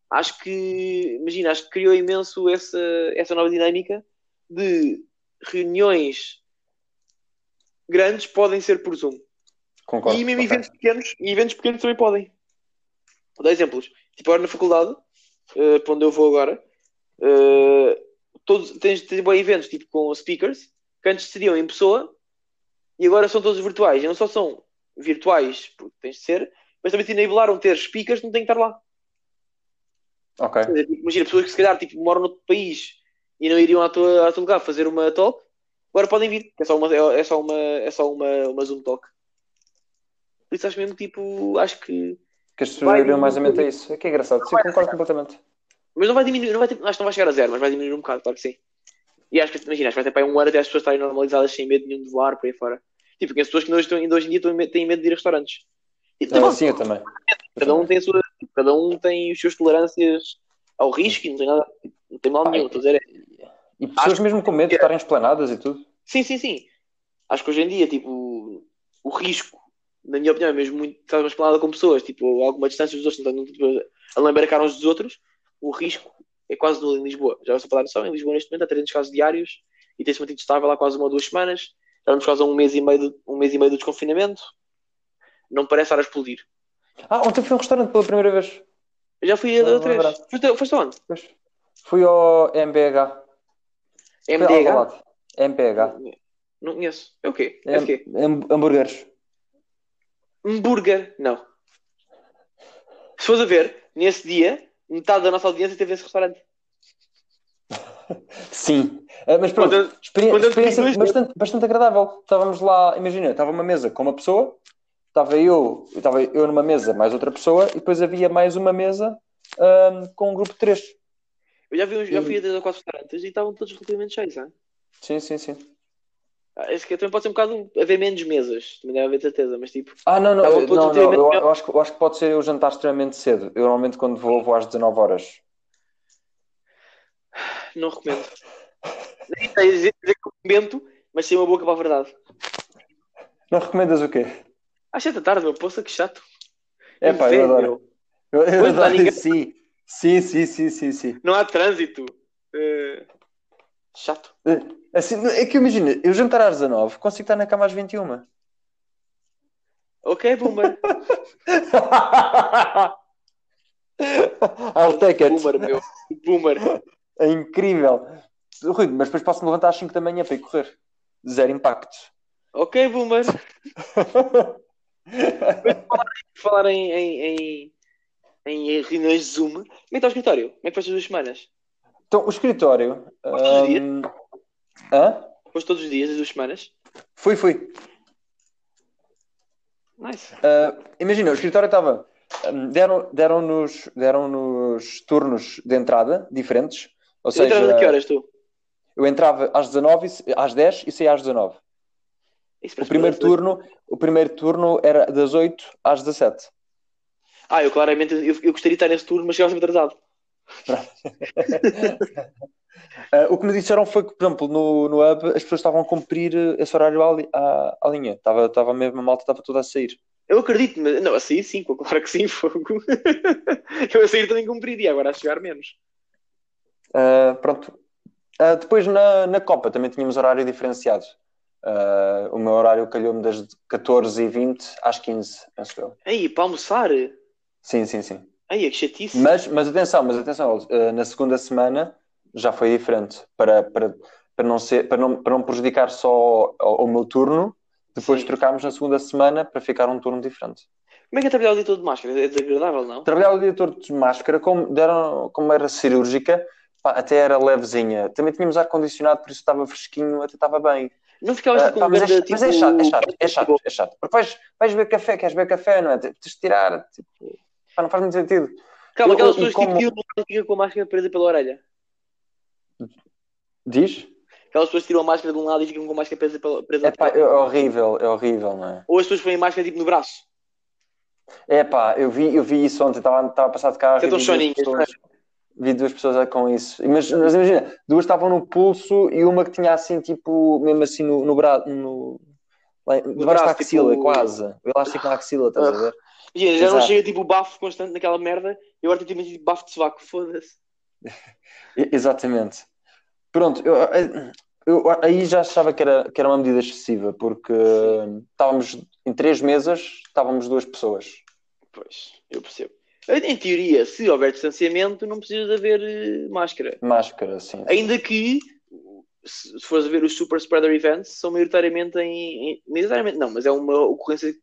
[SPEAKER 2] Acho que, imagina, acho que criou imenso essa, essa nova dinâmica de reuniões grandes podem ser por Zoom. Concordo, e mesmo eventos pequenos, e eventos pequenos também podem. Vou dar exemplos. Tipo, agora na faculdade, uh, para onde eu vou agora, uh, todos, tens, tens eventos tipo com speakers que antes seriam em pessoa e agora são todos virtuais. E não só são virtuais, porque tens de ser, mas também te enablaram ter speakers que não têm que estar lá.
[SPEAKER 1] Ok.
[SPEAKER 2] Tipo, imagina, pessoas que se calhar tipo, moram noutro país e não iriam à tua, à tua lugar fazer uma talk, agora podem vir. É só uma, é só uma, é só uma, uma Zoom talk. Por isso acho mesmo tipo, acho que.
[SPEAKER 1] Que as pessoas iriam mais ou menos a isso. É que é engraçado, sim, concordo completamente.
[SPEAKER 2] Mas não vai diminuir, não vai, acho que não vai chegar a zero, mas vai diminuir um bocado, claro que sim. E acho que, imagina, acho que vai ter para um ano até as pessoas estarem normalizadas sem medo nenhum de voar por aí fora. Tipo, que as pessoas que hoje, estão, hoje em dia têm medo de ir a restaurantes.
[SPEAKER 1] E, ah, sim, eu também.
[SPEAKER 2] Cada um, tem a sua, cada um tem as suas tolerâncias ao risco e não tem nada, não tem mal nenhum. Estou a dizer, é,
[SPEAKER 1] e pessoas acho mesmo com medo de estarem esplanadas e tudo.
[SPEAKER 2] Sim, sim, sim. Acho que hoje em dia, tipo, o risco na minha opinião, é mesmo muito estar uma esplanada com pessoas, tipo, a alguma distância dos outros, então, tipo, a lembrar uns dos outros, o risco é quase nulo em Lisboa. Já para dar noção, em Lisboa neste momento há 300 casos diários e tem-se mantido estável há quase uma ou duas semanas. Já vamos quase a um mês e meio de, um mês e meio do desconfinamento. Não parece estar a explodir.
[SPEAKER 1] Ah, ontem fui a um restaurante pela primeira vez.
[SPEAKER 2] Eu já fui a
[SPEAKER 1] Não,
[SPEAKER 2] outra vez. Foste, foste aonde?
[SPEAKER 1] Pois. Fui ao MBH. Alvalade. MPH.
[SPEAKER 2] Não conheço. É o quê? É
[SPEAKER 1] É,
[SPEAKER 2] de quê?
[SPEAKER 1] ham- hambúrgueres.
[SPEAKER 2] Hambúrguer? Não. Se fores a ver, nesse dia, metade da nossa audiência teve esse restaurante.
[SPEAKER 1] Sim. Ah, mas pronto,
[SPEAKER 2] Quando eu-
[SPEAKER 1] experi-
[SPEAKER 2] quando
[SPEAKER 1] experiência bastante, bastante agradável. Estávamos lá, imagina, estava uma mesa com uma pessoa, estava eu, estava eu numa mesa, mais outra pessoa, e depois havia mais uma mesa ahm, com um grupo de três.
[SPEAKER 2] Eu já, vi, uns- já fui a três ou quatro restaurantes e estavam todos relativamente cheios. Hein?
[SPEAKER 1] Sim, sim, sim.
[SPEAKER 2] Ah, Esse que também pode ser um bocado haver menos mesas, também deve haver certeza, mas tipo,
[SPEAKER 1] Ah, não, não,
[SPEAKER 2] todos
[SPEAKER 1] não, não, eu, eu acho, que- eu acho que pode ser eu jantar extremamente cedo. Eu normalmente quando vou, vou às 19 horas.
[SPEAKER 2] não recomendo. Nem sei dizer que recomendo, mas sem uma boca para a verdade.
[SPEAKER 1] Não recomendas o quê?
[SPEAKER 2] Às sete da tarde, meu, poça, que chato.
[SPEAKER 1] É pá, eu adoro. Eu, eu
[SPEAKER 2] Pois, dá
[SPEAKER 1] adoro
[SPEAKER 2] ninguém-
[SPEAKER 1] sim. Sim, sim, sim, sim, sim.
[SPEAKER 2] Não há trânsito. Eh, chato.
[SPEAKER 1] Assim, é que imagina, eu jantar às 19, consigo estar na cama às 21.
[SPEAKER 2] Ok, boomer.
[SPEAKER 1] It.
[SPEAKER 2] Boomer, meu. Boomer.
[SPEAKER 1] É incrível. Rui, mas depois posso me levantar às 5 da manhã para ir correr. Zero impacto.
[SPEAKER 2] Ok, boomer. Falar em, em, em, em reuniões de Zoom, como é que está o escritório? Como é que foi as duas semanas?
[SPEAKER 1] Então, o escritório. Hum, Hã?
[SPEAKER 2] Foste todos os dias, as duas semanas?
[SPEAKER 1] Fui, fui.
[SPEAKER 2] Nice.
[SPEAKER 1] Ah, imagina, o escritório estava. hum, Deram, deram-nos deram-nos turnos de entrada diferentes. Ou
[SPEAKER 2] Tu entras
[SPEAKER 1] seja,
[SPEAKER 2] a que horas tu?
[SPEAKER 1] eu entrava às 19, e sa- às 10 e saía às 19.
[SPEAKER 2] Isso
[SPEAKER 1] O primeiro turno, o primeiro turno era das 8 às 17.
[SPEAKER 2] Ah, eu claramente eu, eu gostaria de estar nesse turno, mas chegava sempre atrasado.
[SPEAKER 1] Ah, o que me disseram foi que, por exemplo, no, no hub as pessoas estavam a cumprir eh, esse horário à, à, à linha. Estava, estava mesmo, a malta estava toda a sair.
[SPEAKER 2] Eu acredito, mas não, a sair sim, claro que sim, fogo. eu a sair também cumpriria, agora a chegar menos.
[SPEAKER 1] Ah, pronto. Ah, depois na, na Copa também tínhamos horário diferenciado. O meu horário calhou-me das 14h20 às 15 penso eu.
[SPEAKER 2] Aí, para almoçar?
[SPEAKER 1] Sim, sim, sim.
[SPEAKER 2] Aí, que chatice.
[SPEAKER 1] Mas, mas atenção, mas atenção, na segunda semana já foi diferente. Para, para, para, não, ser, para, não, para não prejudicar só o, o meu turno, depois
[SPEAKER 2] Sim.
[SPEAKER 1] trocámos na segunda semana para ficar um turno diferente.
[SPEAKER 2] Como é que é trabalhar o dia todo de máscara? É desagradável, não?
[SPEAKER 1] Trabalhar o dia todo de máscara, como, deram, como era cirúrgica, pá, até era levezinha. Também tínhamos ar-condicionado, por isso estava fresquinho, até estava bem.
[SPEAKER 2] Não ficavas
[SPEAKER 1] Ah,
[SPEAKER 2] tipo
[SPEAKER 1] pá,
[SPEAKER 2] um
[SPEAKER 1] mas, é,
[SPEAKER 2] grande,
[SPEAKER 1] mas é
[SPEAKER 2] tipo,
[SPEAKER 1] chato, é chato, é chato, é chato. Porque vais, vais beber café, queres beber café, não é? Tens de tirar, tipo, pá, não faz muito sentido.
[SPEAKER 2] Calma, aquelas pessoas que
[SPEAKER 1] como-
[SPEAKER 2] tipo, ficam com a máscara presa pela orelha.
[SPEAKER 1] Diz?
[SPEAKER 2] Aquelas pessoas tiram a máscara de um lado e ficam com a máscara presa pela presa
[SPEAKER 1] É pá, é horrível, é horrível, não é?
[SPEAKER 2] Ou as pessoas põem a máscara tipo no braço.
[SPEAKER 1] É pá, eu vi, eu vi isso ontem, estava, a passar de carro duas,
[SPEAKER 2] choninhas,
[SPEAKER 1] pessoas, vi duas pessoas com isso. Mas, mas imagina, duas estavam no pulso e uma que tinha assim, tipo, mesmo assim no, no braço, no, debaixo
[SPEAKER 2] braço,
[SPEAKER 1] da axila,
[SPEAKER 2] tipo-
[SPEAKER 1] quase. O elástico na axila, estás a ver?
[SPEAKER 2] Imagina, já não
[SPEAKER 1] Exato.
[SPEAKER 2] chega tipo bafo constante naquela merda e agora tem tipo bafo de sovaco. Foda-se.
[SPEAKER 1] Exatamente. Pronto, eu, eu aí já achava que era, que era uma medida excessiva, porque estávamos em três mesas, estávamos duas pessoas.
[SPEAKER 2] Pois, eu percebo. Em teoria, se houver distanciamento, não precisa de haver eh, máscara.
[SPEAKER 1] Máscara, sim.
[SPEAKER 2] Ainda que, se fores a ver os super spreader events, são maioritariamente em. em maioritariamente não, mas é uma ocorrência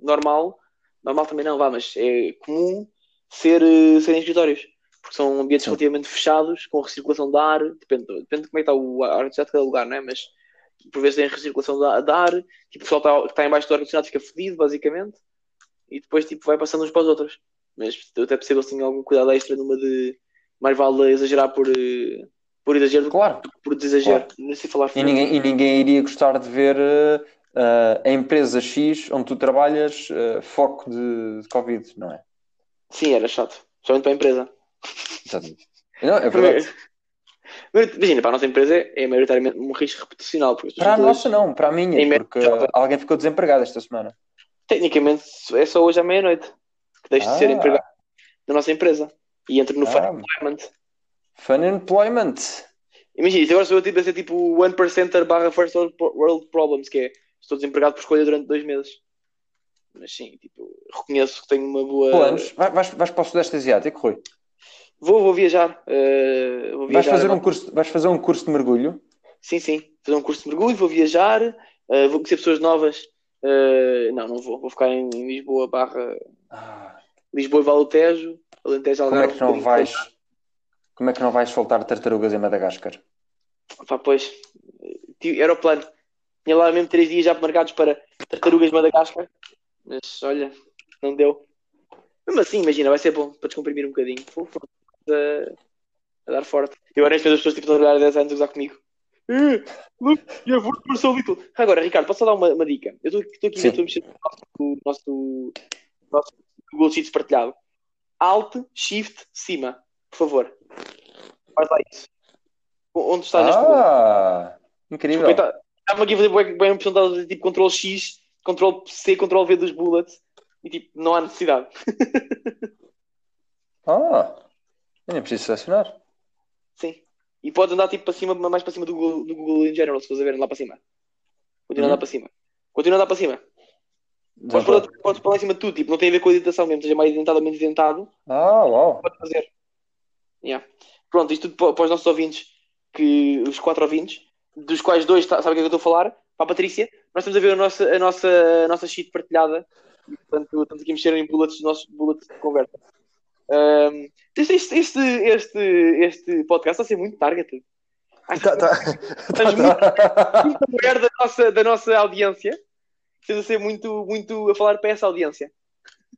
[SPEAKER 2] normal. Normal também não, vá, mas é comum ser, eh, ser em escritórios. Porque são ambientes relativamente fechados, com recirculação de ar. Depende, depende de como é que está o ar-condicionado de cada lugar, não é? Mas por vezes tem recirculação de ar. Tipo, o pessoal está, que está em baixo do ar-condicionado fica fedido, basicamente. E depois tipo, vai passando uns para os outros. Mas até percebo assim algum cuidado extra numa de mais vale exagerar por, eh, por exagero do que
[SPEAKER 1] Claro.
[SPEAKER 2] por desexagero. Não sei falar
[SPEAKER 1] E ninguém, e ninguém iria gostar de ver eh, a empresa X onde tu trabalhas eh, foco de, de Covid, não é?
[SPEAKER 2] Sim, era chato. Somente para a empresa.
[SPEAKER 1] Exatamente. Não, é verdade.
[SPEAKER 2] Imagina, para a nossa empresa é maioritariamente um risco reputacional.
[SPEAKER 1] Para a nossa não, para a minha,
[SPEAKER 2] média,
[SPEAKER 1] porque
[SPEAKER 2] já-
[SPEAKER 1] alguém ficou desempregado esta semana.
[SPEAKER 2] Tecnicamente é só hoje à meia-noite que deixa de ser
[SPEAKER 1] Ah.
[SPEAKER 2] empregado na nossa empresa. E entra no
[SPEAKER 1] Ah.
[SPEAKER 2] Fire Employment.
[SPEAKER 1] Fun employment.
[SPEAKER 2] Imagina, isso agora sou eu tipo, a ser tipo 1%er barra first world pro- world problems, que é estou desempregado por escolha durante dois meses. Mas sim, tipo, reconheço que tenho uma boa.
[SPEAKER 1] Planos. Vai- Vais, vais para o Sudeste Asiático, Rui?
[SPEAKER 2] Vou, vou viajar. eh, vou
[SPEAKER 1] Vais
[SPEAKER 2] viajar
[SPEAKER 1] fazer, um curso, vais fazer um curso de mergulho?
[SPEAKER 2] Sim, sim. Fazer um curso de mergulho, vou viajar, eh, vou conhecer pessoas novas. Eh, não, não vou. Vou ficar em, em Lisboa barra
[SPEAKER 1] Ah,
[SPEAKER 2] Lisboa e Vale do Tejo, Alentejo,
[SPEAKER 1] como é
[SPEAKER 2] Algarve.
[SPEAKER 1] que não
[SPEAKER 2] um
[SPEAKER 1] vais... Como é que não vais soltar tartarugas em Madagascar?
[SPEAKER 2] Pá, pois, era o plano. Tinha lá mesmo três dias já marcados para tartarugas de Madagascar, mas olha, não deu. Mesmo assim, imagina, vai ser bom para descomprimir um bocadinho. A, a dar forte. E agora as pessoas tipo, a trabalhar há 10 anos a usar comigo. Have worked for so little. Agora, Ricardo, posso dar uma, uma dica? Eu estou aqui a mexer no nosso, no nosso, Google Sheets partilhado. Alt, Shift, cima, por favor. Faz lá isso. Onde estás?
[SPEAKER 1] Ah, incrível.
[SPEAKER 2] Estava aqui a fazer bem, bem apresentado tipo Ctrl X, Ctrl C, Ctrl V dos bullets e tipo, não há necessidade.
[SPEAKER 1] Ah, eu nem preciso selecionar.
[SPEAKER 2] Sim. E podes andar tipo para cima, mais para cima do Google, do Google in general, se fores a ver lá para cima. Continua a
[SPEAKER 1] Uhum.
[SPEAKER 2] andar para cima. Continua a andar para cima. Podes pôr, podes pôr lá em cima de tudo, tipo, não tem a ver com a editação mesmo, seja mais editado ou menos editado,
[SPEAKER 1] Ah, uau.
[SPEAKER 2] pode fazer. Yeah. Pronto, isto tudo para, os nossos ouvintes, que os quatro ouvintes, dos quais dois sabem o que é que eu estou a falar, para a Patrícia, nós estamos a ver a nossa, a nossa, a nossa sheet partilhada, e, portanto estamos aqui a mexer em bullets, os nossos bullets de conversa. Um, este, este, este, este, podcast está a ser muito targeted. Acho
[SPEAKER 1] Tá,
[SPEAKER 2] que
[SPEAKER 1] tá.
[SPEAKER 2] muito, muito aware da nossa, da nossa audiência. Estamos a ser muito, muito a falar para essa audiência.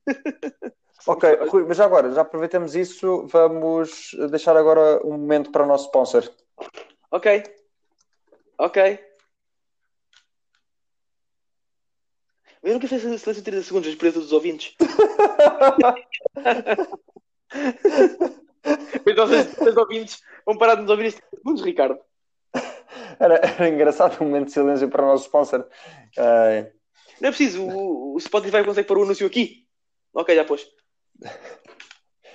[SPEAKER 1] Ok, Rui, mas já agora, já aproveitamos isso, vamos deixar agora um momento para o nosso sponsor.
[SPEAKER 2] Ok. Ok. Eu nunca fiz silêncio de 30 segundos, a experiência dos ouvintes. então, os os ouvintes vão parar de nos ouvir estes segundos, Ricardo.
[SPEAKER 1] Era, era engraçado um momento de silêncio para o nosso sponsor. Ai,
[SPEAKER 2] Não é preciso, o, o Spotify consegue pôr o anúncio aqui. Ok, já pôs.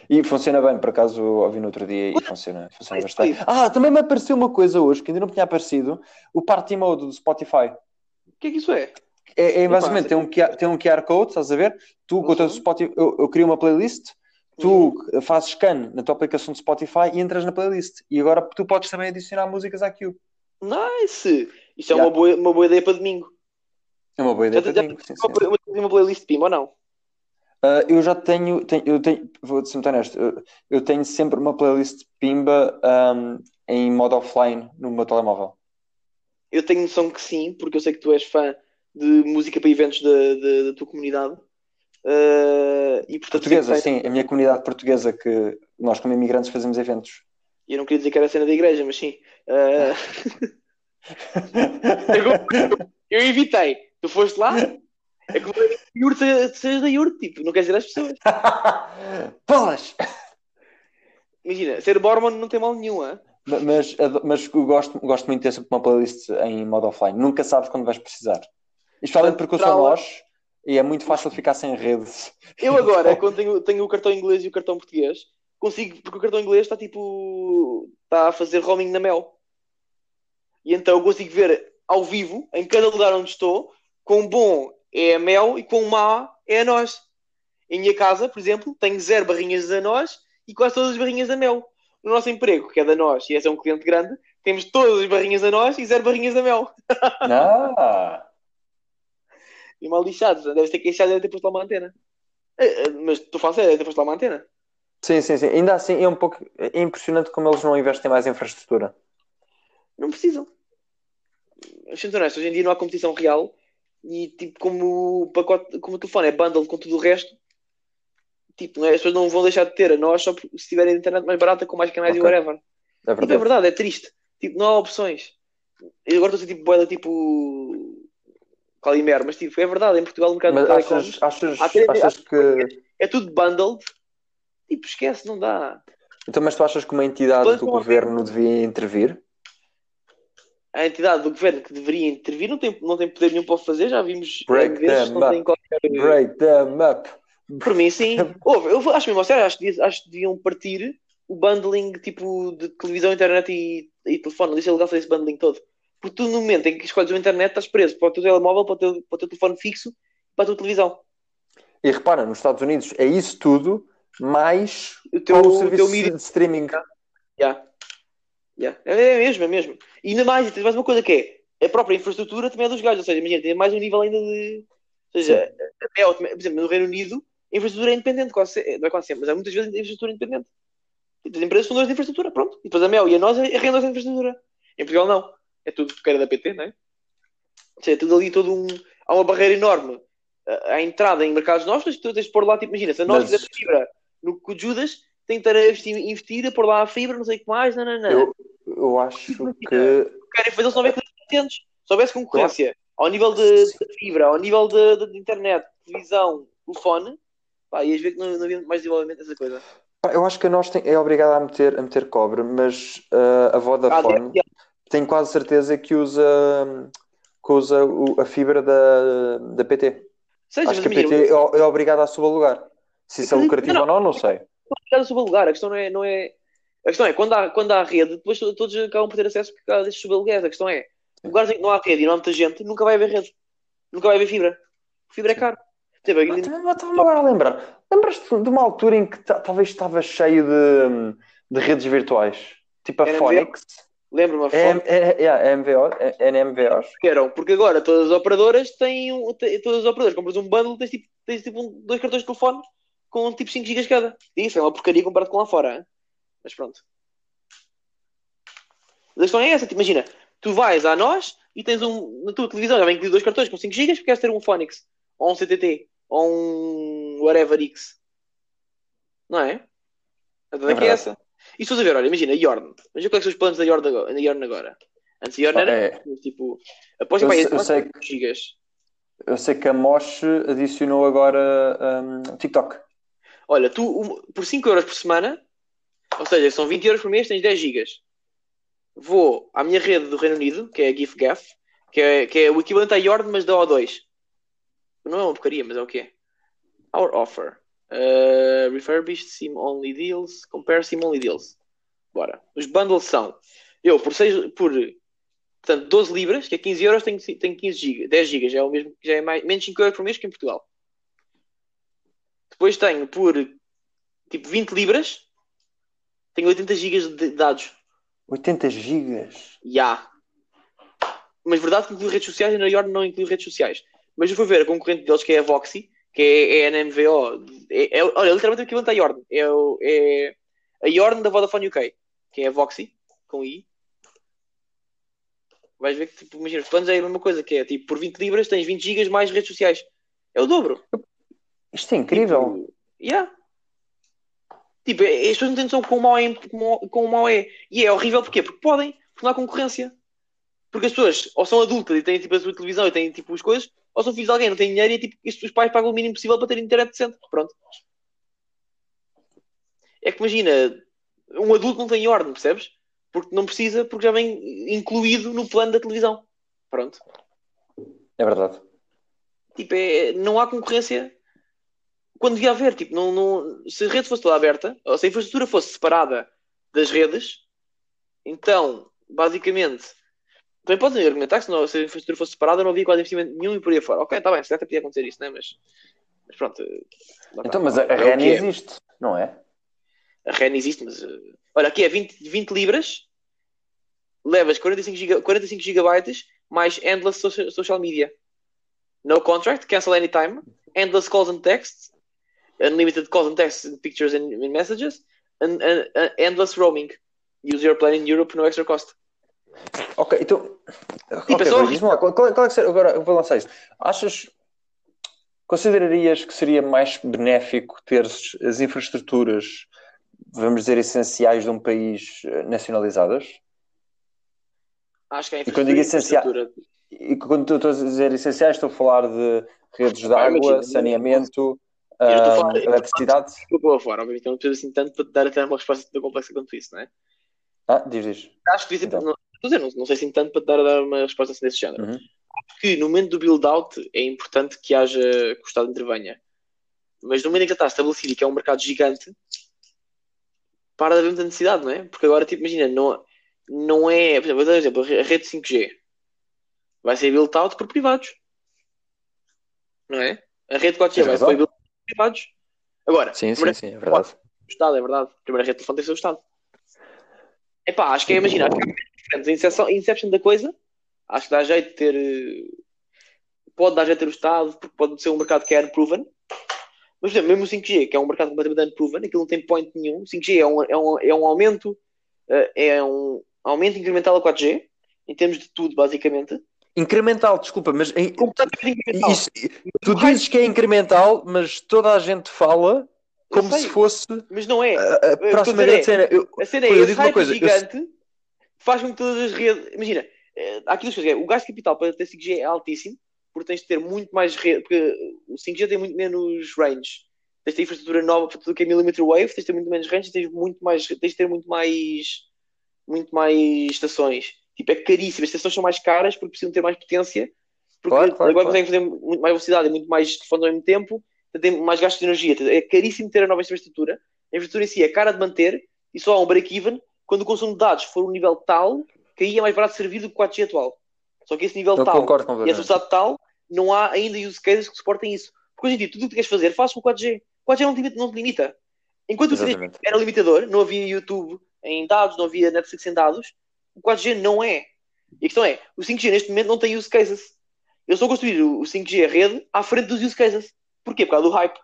[SPEAKER 1] E funciona bem, por acaso ouvi no outro dia e funciona, funciona bastante. Ah, também me apareceu uma coisa hoje que ainda não tinha aparecido: o Party Mode do Spotify.
[SPEAKER 2] O que é que isso é?
[SPEAKER 1] É, é basicamente, tem um, QR, tem um QR Code, estás a ver? Tu com o teu
[SPEAKER 2] Uhum.
[SPEAKER 1] Spotify, eu, eu crio uma playlist, tu fazes scan na tua aplicação de Spotify e entras na playlist. E agora tu podes também adicionar músicas à queue.
[SPEAKER 2] Nice! Isso é uma, boa, uma boa ideia para domingo.
[SPEAKER 1] É uma boa ideia
[SPEAKER 2] Já,
[SPEAKER 1] para
[SPEAKER 2] já,
[SPEAKER 1] sim,
[SPEAKER 2] uma,
[SPEAKER 1] sim.
[SPEAKER 2] uma, uma playlist de Pimba ou não?
[SPEAKER 1] Ah, eu já tenho, tenho- eu tenho, vou ser muito honesto, eu, eu tenho sempre uma playlist de Pimba ahm, em modo offline no meu telemóvel.
[SPEAKER 2] Eu tenho noção que sim, porque eu sei que tu és fã de música para eventos da, da, da tua comunidade. Uh, e portanto,
[SPEAKER 1] Portuguesa, sim, a minha comunidade portuguesa, que nós como imigrantes fazemos eventos.
[SPEAKER 2] Eu não queria dizer que era a cena da igreja, mas sim. Uh, eu, evitei. Tu foste lá, é como iurte, sejas da iurte, tipo, não queres dizer às pessoas.
[SPEAKER 1] Bolas!
[SPEAKER 2] Imagina, ser Mormon não tem mal nenhum, hein?
[SPEAKER 1] Ma- Mas, mas gosto, gosto muito de ter uma playlist em modo offline. Nunca sabes quando vais precisar. Porque eu sou
[SPEAKER 2] Trala.
[SPEAKER 1] nós e é muito fácil ficar sem redes.
[SPEAKER 2] Eu agora, quando tenho, tenho o cartão inglês e o cartão português, consigo, porque o cartão inglês está tipo. está a fazer roaming na Mel. E então eu consigo ver ao vivo, em cada lugar onde estou, quão bom é a Mel e quão má é a nós. Em minha casa, por exemplo, tenho zero barrinhas da nós e quase todas as barrinhas da Mel. No nosso emprego, que é da nós e esse é um cliente grande, temos todas as barrinhas da nós e zero barrinhas da Mel.
[SPEAKER 1] Ah!
[SPEAKER 2] E mal lixados, deves ter queixado de ter posto lá uma antena. Eh, eh, Mas tu fazes deve ter posto lá uma antena.
[SPEAKER 1] Sim, sim, sim. Ainda assim é um pouco é impressionante como eles não investem mais em infraestrutura.
[SPEAKER 2] Não precisam. Sendo honesto, hoje em dia não há competição real e tipo, como o pacote, como o telefone é bundle com tudo o resto, tipo, é? as pessoas não vão deixar de ter a nós só se tiverem internet mais barata com mais canais e
[SPEAKER 1] Ok.
[SPEAKER 2] whatever.
[SPEAKER 1] É
[SPEAKER 2] Tipo, é
[SPEAKER 1] verdade.
[SPEAKER 2] verdade, é triste. Tipo, não há opções. Eu agora estou a ser tipo boeda tipo Calimero, mas tipo, é verdade, em Portugal mercado de
[SPEAKER 1] Mas
[SPEAKER 2] telecoms
[SPEAKER 1] achas, achas, achas que.
[SPEAKER 2] é tudo bundled. Tipo, esquece, não dá.
[SPEAKER 1] Então, mas tu achas que uma entidade do
[SPEAKER 2] não,
[SPEAKER 1] governo devia intervir?
[SPEAKER 2] A entidade do governo que deveria intervir não tem, não tem poder nenhum para o fazer, já vimos
[SPEAKER 1] Break
[SPEAKER 2] vezes, não tem
[SPEAKER 1] up.
[SPEAKER 2] qualquer.
[SPEAKER 1] Break them up.
[SPEAKER 2] Por mim, sim. Houve, eu acho mesmo, sério, acho, acho que deviam partir o bundling tipo de televisão, internet e, e telefone. Deixa legal fazer esse bundling todo. Porque tu, no momento em que escolhes a internet, estás preso para o teu telemóvel, para o teu, para o teu telefone fixo e para a tua televisão.
[SPEAKER 1] E repara, nos Estados Unidos é isso tudo, mais
[SPEAKER 2] O teu,
[SPEAKER 1] o
[SPEAKER 2] o
[SPEAKER 1] serviço
[SPEAKER 2] teu mídia.
[SPEAKER 1] de streaming.
[SPEAKER 2] Yeah. Yeah. É mesmo, é mesmo. E ainda mais, e tens mais uma coisa que é a própria infraestrutura também é dos gajos, ou seja, imagina, tem mais um nível ainda de. Ou seja, até, ao- por exemplo, no Reino Unido, a infraestrutura é independente, quase, se- não é quase sempre, mas há muitas vezes a infraestrutura é independente. E as empresas são donas de infraestrutura, pronto. E depois a Mel e a nós arrendam essa infraestrutura. Em Portugal não. É tudo porque era da PT, não é? Seja, é tudo ali, todo um. Há uma barreira enorme à à entrada em mercados novos, tens, tu tens de pôr lá, tipo, imagina, se a nós
[SPEAKER 1] Mas-
[SPEAKER 2] fizermos fibra no o Judas, tem que estar a investir, a pôr lá a fibra, não sei o que mais, não, não, não.
[SPEAKER 1] Eu, eu acho que.
[SPEAKER 2] querem fazer se não concorrentes. Se houvesse concorrência ao nível de, de fibra, ao nível de, de- internet, televisão, telefone, pá, ias ver que não, não havia mais desenvolvimento dessa coisa.
[SPEAKER 1] Eu acho que a nós tem, é obrigada a meter, a meter cobre, mas ah, a
[SPEAKER 2] Ah,
[SPEAKER 1] Vodafone
[SPEAKER 2] deve-
[SPEAKER 1] tenho quase certeza que usa, que usa a fibra da, da PT.
[SPEAKER 2] seja,
[SPEAKER 1] Acho que a PT é, é obrigada a subalugar. Se isso é lucrativo
[SPEAKER 2] não,
[SPEAKER 1] ou não, não sei.
[SPEAKER 2] cada sobre lugar. A questão não é, não é. A questão é, quando há, quando há rede, depois to- todos acabam por ter acesso porque há destes subaluguéis. A questão é, lugares em que não há rede e não há muita gente, nunca vai haver rede. Nunca vai haver fibra. Fibra é caro.
[SPEAKER 1] Estava-me agora a lembrar. Lembras-te de uma altura em que ta- talvez estava cheio de, de redes virtuais? Tipo a
[SPEAKER 2] Era? Lembro-me, a
[SPEAKER 1] É,
[SPEAKER 2] fonte
[SPEAKER 1] é, é, MVO, é, NMVOs?
[SPEAKER 2] que eram, porque agora todas as operadoras têm, todas as operadoras, compras um bundle, tens tipo, tens tipo um- dois cartões de telefone com tipo 5 GB cada. Isso é uma porcaria comparado com lá fora. hein? Mas pronto. Mas a questão é essa, tipo, imagina, tu vais a nós e tens um, na tua televisão, já vem incluído dois cartões com 5 GB, porque queres ter um Phonics, ou um CTT, ou um whatever X. Não é? A é que é
[SPEAKER 1] verdade.
[SPEAKER 2] essa. E se a ver, olha, imagina, Yorn. Imagina quais é que são os planos da Yorn agora. da Yorn agora. Antes a Yorn era
[SPEAKER 1] É.
[SPEAKER 2] tipo. Aposto
[SPEAKER 1] Eu
[SPEAKER 2] que
[SPEAKER 1] eu
[SPEAKER 2] vai
[SPEAKER 1] sei
[SPEAKER 2] 5 gigas.
[SPEAKER 1] Eu sei que a Mosh adicionou agora um, TikTok.
[SPEAKER 2] Olha, tu um- por 5 euros por semana, ou seja, são 20 euros por mês, tens 10 gigas. Vou à minha rede do Reino Unido, que é a GIFGAF, que é, que é o equivalente à Yorn, mas da O2. Não é uma porcaria, mas é o quê? Our offer. Uh, refurbished SIM only deals. Compare SIM only deals. Bora. Os bundles são. Eu, por, seis, por portanto, 12 libras, que é 15 euros, tenho, tenho 15 gigas. 10 gigas, já é o mesmo, já é mais, menos 5 euros por mês que em Portugal. Depois tenho por tipo 20 libras, tenho 80 gigas de dados.
[SPEAKER 1] 80 gigas.
[SPEAKER 2] Ya. Mas verdade que inclui redes sociais e na Yorn não inclui redes sociais. Mas eu fui ver a concorrente deles, que é a Voxy, que é, é a NMVO. É, é, olha, literalmente o equivalente à Yorn. É, o- é a Yorn da Vodafone UK, que é a Voxy, com I. Vais ver que, tipo, imagina, os planos é a mesma coisa, que é tipo, por 20 libras tens 20 gigas mais redes sociais. É o dobro.
[SPEAKER 1] Isto é incrível.
[SPEAKER 2] Tipo, yeah. Tipo, é- as pessoas não têm noção quão mau é, quão mau é. E é horrível porquê? Porque podem, porque não há concorrência. Porque as pessoas ou são adultas e têm tipo a sua televisão e têm tipo as coisas, ou são filhos de alguém, não têm dinheiro e tipo, os os pais pagam o mínimo possível para ter internet decente. Pronto. É que imagina, um adulto não tem ordem, percebes? Porque não precisa, porque já vem incluído no plano da televisão. Pronto.
[SPEAKER 1] É verdade.
[SPEAKER 2] Tipo, é, não há concorrência quando devia haver. Tipo, não, não, se a rede fosse toda aberta, ou se a infraestrutura fosse separada das redes, então, basicamente, também podem argumentar que se, não, se a infraestrutura fosse separada não havia quase investimento nenhum e por aí fora. Ok, está bem, se calhar podia acontecer isso, né? mas, mas pronto.
[SPEAKER 1] Então,
[SPEAKER 2] está.
[SPEAKER 1] mas a, a
[SPEAKER 2] É
[SPEAKER 1] REN
[SPEAKER 2] é.
[SPEAKER 1] existe, não é?
[SPEAKER 2] A REN existe, mas. uh, olha, aqui é 20, 20 libras, levas 45, giga, 45 gigabytes mais endless social, social media. No contract, cancel anytime, endless calls and texts, unlimited calls and texts and pictures and, and messages, and, and- and endless roaming. Use your plan in Europe no extra cost.
[SPEAKER 1] Ok, então. ok,
[SPEAKER 2] pessoal-
[SPEAKER 1] Rui, diz-me lá, qual, qual é que seria, agora eu vou lançar isto. Achas. Considerarias que seria mais benéfico ter as infraestruturas, vamos dizer, essenciais de um país eh, nacionalizadas?
[SPEAKER 2] Acho que é a
[SPEAKER 1] E quando digo essencial-
[SPEAKER 2] infraestrutura-
[SPEAKER 1] E quando estou a dizer essenciais, estou a falar de redes de
[SPEAKER 2] Ah,
[SPEAKER 1] água, saneamento,
[SPEAKER 2] estou a
[SPEAKER 1] ah,
[SPEAKER 2] falar- estou a
[SPEAKER 1] eletricidade.
[SPEAKER 2] Forma, obviamente, eu não preciso assim tanto para te dar até uma resposta tão complexa quanto isso, não é?
[SPEAKER 1] Ah, diz, diz.
[SPEAKER 2] Acho que devia
[SPEAKER 1] Então.
[SPEAKER 2] Não, estou a dizer, não, não sei assim tanto para te dar, dar uma resposta assim desse género.
[SPEAKER 1] Uhum.
[SPEAKER 2] que no momento do build-out é importante que haja que o Estado intervenha. Mas no momento em que já está estabelecido e que é um mercado gigante, para de haver muita necessidade, não é? Porque agora, tipo, imagina, não, não é. Por exemplo, vou dar um exemplo, a rede 5G vai ser built out por privados. Não é? A rede 4G
[SPEAKER 1] Tens
[SPEAKER 2] vai ser
[SPEAKER 1] razão.
[SPEAKER 2] built out por privados. Agora,
[SPEAKER 1] Sim, sim, sim, é verdade.
[SPEAKER 2] o Estado, é verdade. A primeira rede de telefone tem que ser o Estado. Epá, acho que é, imagina, acho que há diferentes. A inception, inception da coisa, acho que dá jeito de ter. Pode dar jeito de ter o Estado, porque pode ser um mercado que é unproven. Mas, exemplo, mesmo o 5G, que é um mercado completamente unproven, aquilo não tem point nenhum. O 5G é um, é um, é um aumento, eh, é um aumento incremental a 4G, em termos de tudo, basicamente.
[SPEAKER 1] Incremental, desculpa, mas em-
[SPEAKER 2] incremental.
[SPEAKER 1] isso- tu dizes que é incremental, mas toda a gente fala como se fosse
[SPEAKER 2] Mas não é.
[SPEAKER 1] a, a próxima
[SPEAKER 2] dizer
[SPEAKER 1] cena. Eu-
[SPEAKER 2] A cena é
[SPEAKER 1] eu digo uma coisa, eu-
[SPEAKER 2] gigante faz com que todas as redes. Imagina, eh, há aqui duas coisas. que é, O gasto de capital para ter 5G é altíssimo, porque tens de ter muito mais rede. Porque o 5G tem muito menos range. Tens de ter infraestrutura nova para tudo que é millimeter wave, tens de ter muito menos range, tens, muito mais, tens de ter muito mais, muito mais estações. Tipo, é caríssimo. As estações são mais caras porque precisam ter mais potência. Porque
[SPEAKER 1] Claro, claro,
[SPEAKER 2] agora
[SPEAKER 1] claro.
[SPEAKER 2] conseguem fazer muito mais velocidade e muito mais telefones ao mesmo tempo, tem mais gasto de energia. É caríssimo ter a nova infraestrutura. A infraestrutura em si é cara de manter e só há um break-even quando o consumo de dados for um nível tal que aí é mais barato servir do que o 4G atual. Só que esse nível
[SPEAKER 1] eu
[SPEAKER 2] tal e essa velocidade tal, não há ainda use cases que suportem isso. Porque hoje em dia, tudo o que queres fazer, faz com o 4G. O 4G não te limita. Não te limita. Enquanto o 3G
[SPEAKER 1] Exatamente.
[SPEAKER 2] era limitador, não havia YouTube em dados, não havia Netflix em dados, o 4G não é. E a questão é, o 5G neste momento não tem use cases. Eu estou a construir o 5G a rede à frente dos use cases. Porquê? Por causa do hype.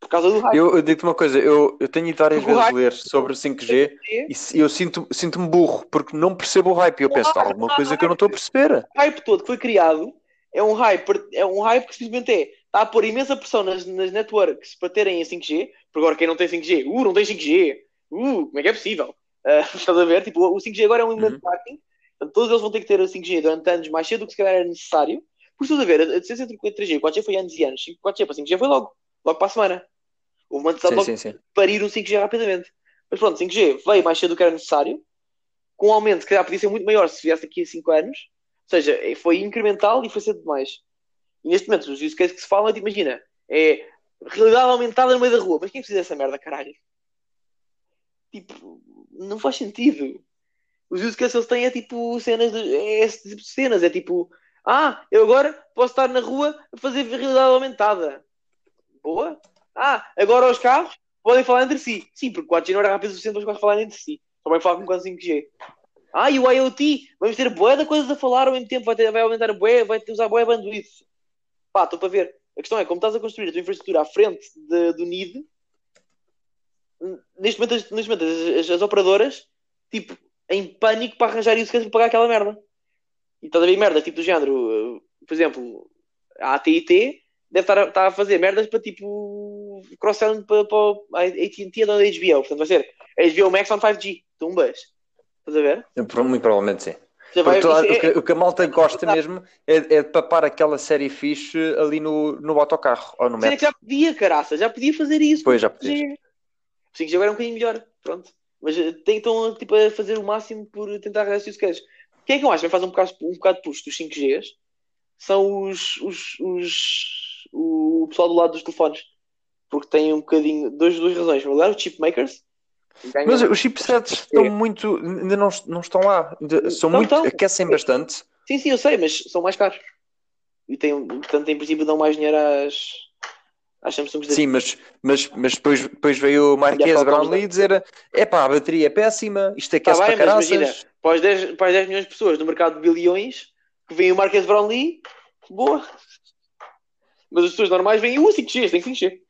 [SPEAKER 2] Por causa do hype.
[SPEAKER 1] Eu, eu digo-te uma coisa, eu, eu tenho ido várias
[SPEAKER 2] Porque
[SPEAKER 1] vezes
[SPEAKER 2] hype-
[SPEAKER 1] ler sobre 5G e se- eu sinto- sinto-me burro porque não percebo o hype. E eu penso, há alguma coisa que eu não estou a perceber.
[SPEAKER 2] o hype todo que foi criado é um hype, é um hype que simplesmente é está a pôr imensa pressão nas, nas networks para terem a 5G, porque agora quem não tem 5G, uh, não tem 5G, uh, como é que é possível? Ah, estás a ver? Tipo, o 5G agora é um elemento de marketing, todos eles vão ter que ter a 5G durante anos mais cedo do que se calhar era necessário. Por estás a ver, a distância entre o 3G e o 4G foi anos e anos, 4G para 5G foi logo, logo para a semana. Houve uma necessidade
[SPEAKER 1] Sim,
[SPEAKER 2] logo
[SPEAKER 1] sim,
[SPEAKER 2] um 5G rapidamente. Mas pronto, 5G veio mais cedo do que era necessário, com um aumento que calhar podia ser muito maior se viesse daqui a 5 anos. Ou seja, eh, foi incremental e foi cedo demais. E neste momento, os use cases que se falam, é tipo, imagina, é realidade aumentada no meio da rua. Mas quem precisa dessa merda, caralho? Tipo, não faz sentido. Os use cases que eles têm é tipo cenas, de, é esse tipo cenas, é tipo, ah, eu agora posso estar na rua a fazer realidade aumentada. Boa. Ah, agora os carros podem falar entre si. Sim, porque o 4G não era rápido o suficiente para os carros falarem entre si. Só vai falar com 5G. Ah, e o IoT? Vamos ter bué de coisas a falar ao mesmo tempo. Vai, ter, vai aumentar bué, vai usar bué bandwidth. Pá, estou para ver. A questão é, como estás a construir a tua infraestrutura à frente de- do NID, neste momento, neste momento as, as- as operadoras, tipo, em pânico para arranjar isso para pagar aquela merda. E estás a ver merda, tipo do género, uh, por exemplo, a AT&T deve estar a, estar a fazer merdas para tipo cross-selling para, para a AT&T da HBO. Portanto vai ser HBO Max on 5G. Tumbas. Estás a ver?
[SPEAKER 1] Muito provavelmente sim.
[SPEAKER 2] Já vai- isso
[SPEAKER 1] o,
[SPEAKER 2] é-
[SPEAKER 1] que, o que a malta gosta mesmo é, é de papar aquela série fixe ali no, no autocarro ou no
[SPEAKER 2] que
[SPEAKER 1] metro.
[SPEAKER 2] já podia, caraça, já podia fazer isso.
[SPEAKER 1] Pois, já
[SPEAKER 2] porque
[SPEAKER 1] podias.
[SPEAKER 2] O 5G agora é um bocadinho melhor, pronto. Mas eh, tentam tipo, a fazer o máximo por tentar arranjar esses cases. Quem é que eu acho que vai fazer um bocado, um bocado de push dos 5Gs? São os, os, os- o pessoal do lado dos telefones. Porque tem um bocadinho, duas, duas razões. Primeiro, os chipmakers. ganham-
[SPEAKER 1] Mas os chipsets estão muito. ainda não, não estão lá. São
[SPEAKER 2] Não
[SPEAKER 1] muito.
[SPEAKER 2] estão.
[SPEAKER 1] aquecem bastante.
[SPEAKER 2] Sim, sim, eu sei, mas são mais caros. E tem, portanto, em princípio, dão mais dinheiro às, às Samsungs da
[SPEAKER 1] Sim, mas, mas, mas depois, depois veio o
[SPEAKER 2] Qualcomm
[SPEAKER 1] Brownlee dizer: epá, a bateria é péssima, isto aquece
[SPEAKER 2] Tá bem,
[SPEAKER 1] para caraças.
[SPEAKER 2] imagina, para as, 10, para as 10 milhões de pessoas no mercado de bilhões que veem o Marques Brownlee, boa. Mas as pessoas normais veem o 5G, tem 5G.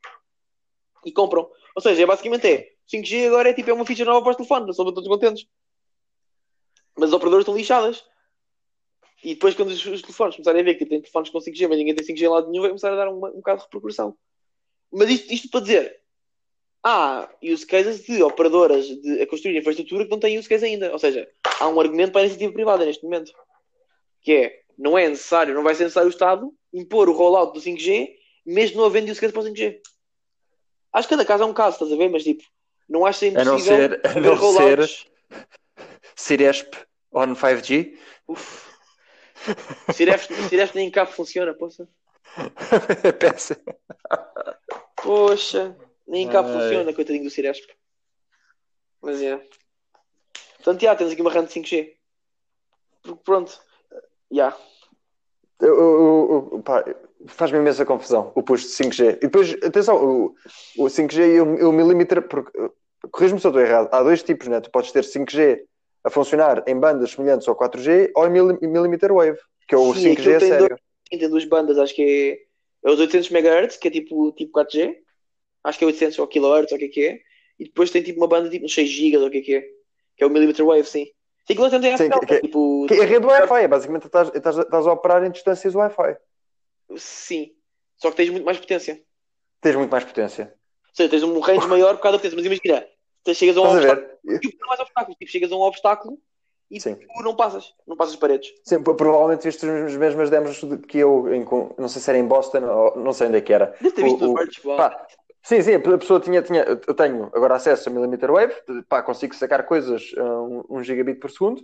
[SPEAKER 2] E compram. Ou seja, é basicamente é 5G agora é tipo é uma feature nova para os telefones, estão todos contentes. Mas as operadoras estão lixadas. E depois, quando os, os telefones começarem a ver que tem telefones com 5G, mas ninguém tem 5G em lado nenhum, vai começar a dar uma- um bocado de repercussão. Mas isto, isto para dizer, há use cases de operadoras de, a construir infraestrutura que não têm use case ainda. Ou seja, há um argumento para a iniciativa privada neste momento. Que é, não é necessário, não vai ser necessário o Estado impor o rollout do 5G, mesmo não havendo use case para o 5G. Acho que cada caso é um caso, estás a ver? Mas tipo, não acho
[SPEAKER 1] A não
[SPEAKER 2] impossível
[SPEAKER 1] ser, a não ser. Ciresp on 5G.
[SPEAKER 2] Uf. Ciref nem em cabo funciona, poxa.
[SPEAKER 1] Peça.
[SPEAKER 2] Poxa, nem em cabo
[SPEAKER 1] Ai.
[SPEAKER 2] funciona, coitadinho do Ciresp. Mas é. Portanto, já, tens aqui uma RAM de 5G. Porque pronto. Já.
[SPEAKER 1] Eu- eu- eu- pá, Faz-me imensa confusão o push de 5G. E depois, atenção, o, o 5G e o, o milímetro, porque, corrijo-me se eu estou errado, há dois tipos, né? Tu podes ter 5G a funcionar em bandas semelhantes ao 4G ou em millimeter wave, que é o
[SPEAKER 2] Sim,
[SPEAKER 1] 5G a sério.
[SPEAKER 2] Tem duas bandas, acho que é, é os 800 MHz, que é tipo, tipo 4G. Acho que é 800 ou kHz, ou o que é que é. E depois tem tipo uma banda tipo uns 6 GB, ou o que é que é. Que é o millimeter wave, sim. Sim, aquilo até tem
[SPEAKER 1] Sim, que- que-
[SPEAKER 2] tipo...
[SPEAKER 1] Que é a rede Wi-Fi, é basicamente estás, estás, estás a operar em distâncias Wi-Fi.
[SPEAKER 2] Sim. Só que tens muito mais potência.
[SPEAKER 1] Tens muito mais potência.
[SPEAKER 2] Ou seja, tens um range maior por causa da potência. Mas imagina, tu chegas a um
[SPEAKER 1] Estás a
[SPEAKER 2] obstáculo.
[SPEAKER 1] ver?
[SPEAKER 2] E não mais obstáculos. Tipo, chegas a um obstáculo e
[SPEAKER 1] Sim.
[SPEAKER 2] tu não passas. Não passas paredes.
[SPEAKER 1] Sim, pro- provavelmente viste as mesmas demos de- que eu, em, não sei se era em Boston ou não sei onde é que era.
[SPEAKER 2] Deve ter visto
[SPEAKER 1] O- o-
[SPEAKER 2] pá.
[SPEAKER 1] Sim, sim, a pessoa tinha, tinha, eu tenho agora acesso a millimeter wave, pá, consigo sacar coisas a um, um gigabit por segundo,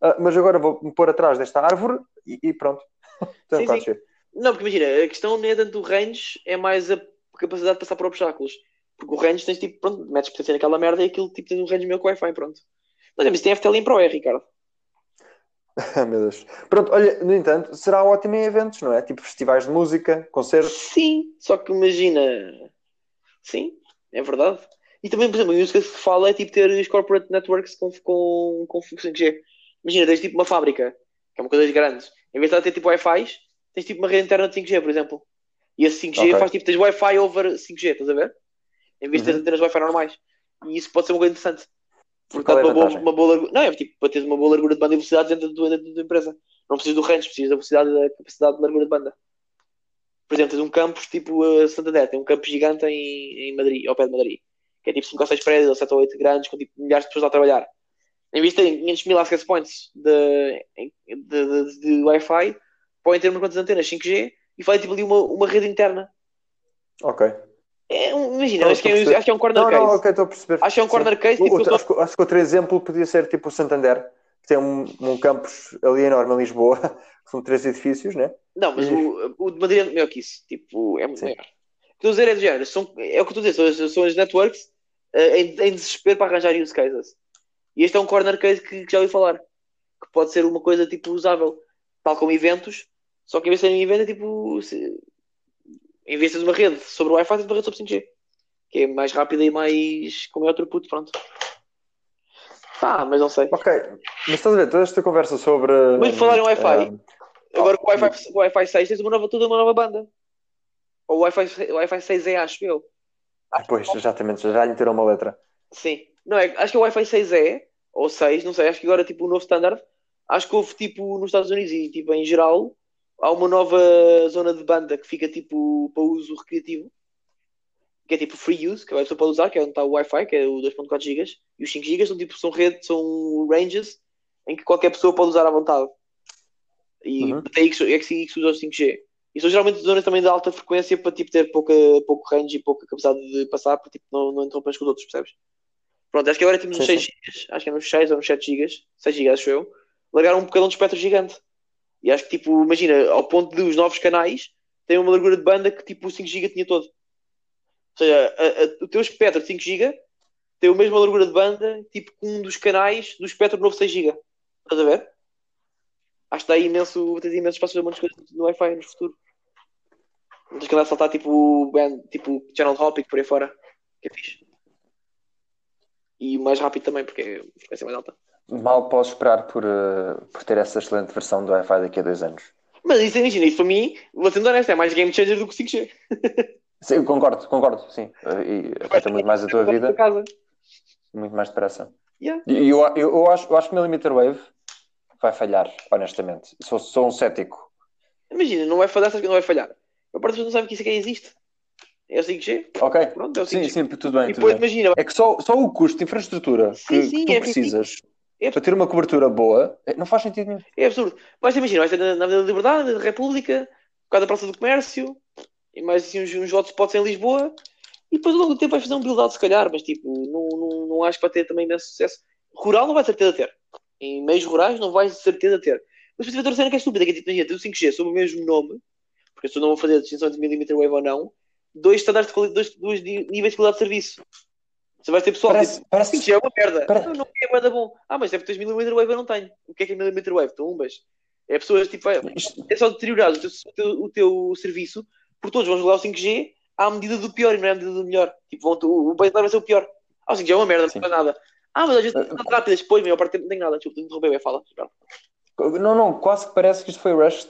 [SPEAKER 1] ah, mas agora vou-me pôr atrás desta árvore e, e pronto. Então,
[SPEAKER 2] Sim, sim. Não, porque imagina, a questão não é tanto do range, é mais a capacidade de passar por obstáculos. Porque o range tens tipo, pronto, metes potência naquela merda e aquilo tipo tens um range meio com Wi-Fi, pronto. Mas mas tem FTL em Pro é, Ricardo.
[SPEAKER 1] Meu Deus. Pronto, olha, no entanto, será ótimo em eventos, não é? Tipo festivais de música, concertos.
[SPEAKER 2] Sim, só que imagina. Sim, é verdade. E também, por exemplo, a música que se fala é tipo ter os corporate networks com, com, com 5G. Imagina, tens tipo uma fábrica, que é uma coisa grande. Em vez de ter tipo Wi-Fi, tens tipo uma rede interna de 5G, por exemplo. E esse 5G
[SPEAKER 1] Ok.
[SPEAKER 2] faz tipo, tens Wi-Fi over 5G, estás a ver? Em vez de
[SPEAKER 1] Uhum.
[SPEAKER 2] antenas Wi-Fi normais. E isso pode ser uma coisa interessante. Porque
[SPEAKER 1] Qual é
[SPEAKER 2] dá uma boa, uma boa. Não, é tipo para teres uma boa largura de banda e velocidade dentro da tua, dentro da tua empresa. Não precisas do range, precisas da velocidade e da capacidade de largura de banda. Por exemplo, tens um campus tipo a Santander, tem um campus gigante em, em Madrid, ao pé de Madrid, que é tipo 5 ou 6 prédios, ou 7 ou 8 grandes, com tipo milhares de pessoas lá a trabalhar. Em vez de terem 500 mil access points de, de, de, de Wi-Fi, podem ter umas quantas antenas 5G e fazem tipo ali uma, uma rede interna.
[SPEAKER 1] Ok.
[SPEAKER 2] É, imagina,
[SPEAKER 1] Não,
[SPEAKER 2] acho que,
[SPEAKER 1] estou a
[SPEAKER 2] é, acho que é um corner
[SPEAKER 1] Não,
[SPEAKER 2] case.
[SPEAKER 1] não, ok, estou a perceber.
[SPEAKER 2] Acho que é um corner case, tipo,
[SPEAKER 1] acho, que, acho que outro exemplo podia ser tipo o Santander, tem um, um campus ali enorme em Lisboa, que são três edifícios, né?
[SPEAKER 2] Não, mas o, o de Madrid é melhor que isso. Tipo, é muito
[SPEAKER 1] Sim.
[SPEAKER 2] maior. O que estou a dizer é do género. São, é o que estou a dizer. São, as- são as networks eh, em, em desespero para arranjar use cases. E este é um corner case que, que já ouvi falar. Que pode ser uma coisa tipo usável. Tal como eventos. Só que em vez de ser um evento é tipo... se- em vez de uma rede sobre o Wi-Fi, tens uma rede sobre 5G. Que é mais rápida e mais... com maior throughput. Pronto. Ah, mas não sei.
[SPEAKER 1] Ok, mas estás a ver, toda esta conversa sobre.
[SPEAKER 2] Mas falar em Wi-Fi,
[SPEAKER 1] ah,
[SPEAKER 2] Agora com o Wi-Fi, o Wi-Fi 6 tens uma nova, toda uma nova banda. Ou o Wi-Fi, o Wi-Fi 6 é, acho eu.
[SPEAKER 1] ah, pois, exatamente, já lhe meteram uma letra.
[SPEAKER 2] Sim. Não, é, acho que o Wi-Fi 6 é, ou 6, não sei, acho que agora tipo o novo standard. Acho que houve tipo nos Estados Unidos e tipo em geral, há uma nova zona de banda que fica tipo para uso recreativo. Que é tipo free use, que a pessoa pode usar, que é onde está o Wi-Fi, que é o 2.4 GB. E os 5 GB são tipo, são redes, são ranges em que qualquer pessoa pode usar à vontade. E
[SPEAKER 1] Uhum.
[SPEAKER 2] até aí que, se- é que se usa os 5G. E são geralmente zonas também de alta frequência para tipo, ter pouca, pouco range e pouca capacidade de passar para tipo, não, não interromper com os outros, percebes? Pronto, acho que agora temos uns
[SPEAKER 1] Sim,
[SPEAKER 2] 6 GB, acho que é nos 6 ou nos 7 GB, 6 GB acho eu, largaram um bocadão de espectro gigante. E acho que tipo, imagina, ao ponto de os novos canais têm uma largura de banda que tipo o 5 GB tinha todo. Ou seja, a- a- o teu espectro de 5 GB tem a mesma largura de banda tipo com um dos canais do espectro novo 6 GB. Estás a ver? Acho que dá imenso, tens imenso espaço para fazer muitas coisas no Wi-Fi no futuro. Não tens que andar a saltar tipo, band, tipo channel hopping por aí fora. Que é fixe. E mais rápido também, porque é a frequência mais alta.
[SPEAKER 1] Mal posso esperar por, eh, por ter essa excelente versão do Wi-Fi daqui a dois anos.
[SPEAKER 2] Mas isso, imagina, isso para mim, vou sendo honesto, é mais game changer do que 5G.
[SPEAKER 1] Sim, concordo, concordo, sim. E afeta muito mais a tua vida, muito mais depressa.
[SPEAKER 2] Yeah.
[SPEAKER 1] E eu, eu, eu acho, eu acho que Millimeter Wave vai falhar, honestamente. Sou, sou um cético.
[SPEAKER 2] Imagina, não vai falhar, sabes que não vai falhar. A parte não sabem que isso aqui existe. É o 5G.
[SPEAKER 1] Ok?
[SPEAKER 2] Pronto, é o 5G.
[SPEAKER 1] Sim, sim, tudo bem.
[SPEAKER 2] e
[SPEAKER 1] Tudo
[SPEAKER 2] depois
[SPEAKER 1] bem.
[SPEAKER 2] imagina,
[SPEAKER 1] É que só, só o custo de infraestrutura
[SPEAKER 2] Sim,
[SPEAKER 1] que,
[SPEAKER 2] sim,
[SPEAKER 1] que tu
[SPEAKER 2] é
[SPEAKER 1] precisas
[SPEAKER 2] É-
[SPEAKER 1] para ter uma cobertura boa eh, não faz sentido nenhum.
[SPEAKER 2] é absurdo. Ter, imagina, vais ter na, na Avenida da Liberdade, na República, por causa da Praça do Comércio, e mais assim uns, uns hotspots em Lisboa, e depois ao longo do tempo vais fazer um build-out se calhar, mas tipo, não, não, não acho que vai ter também imenso sucesso. Rural não vai de certeza ter. Em meios rurais não vais de certeza ter. Mas tiver outra cena que é estúpida, que é tipo, imagina, ter o 5G sob o mesmo nome, porque se eu não vou fazer a distinção entre millimeter wave ou não, dois standards de qualidade, dois, dois níveis de qualidade de serviço. Você vai ter pessoal
[SPEAKER 1] Parece,
[SPEAKER 2] tipo,
[SPEAKER 1] parece
[SPEAKER 2] 5G é uma merda.
[SPEAKER 1] Parece-
[SPEAKER 2] Não, não é bué da bom. Ah, mas deve ter millimeter wave, eu não tenho. O que é que é millimeter wave? Tumbas. É pessoas tipo, é, é só deteriorar o teu, o teu, o teu serviço, porque todos vão jogar o 5G à medida do pior e não é à medida do melhor. Tipo, vão, o, o baseline vai ser o pior. Ah, o 5G é uma merda,
[SPEAKER 1] Sim.
[SPEAKER 2] não faz nada. Ah, mas às vezes
[SPEAKER 1] Uh,
[SPEAKER 2] não rápidas, depois, a maior parte não tem nada. Tipo, interromper, vai, fala.
[SPEAKER 1] Não, não, quase que parece que isto foi rushed.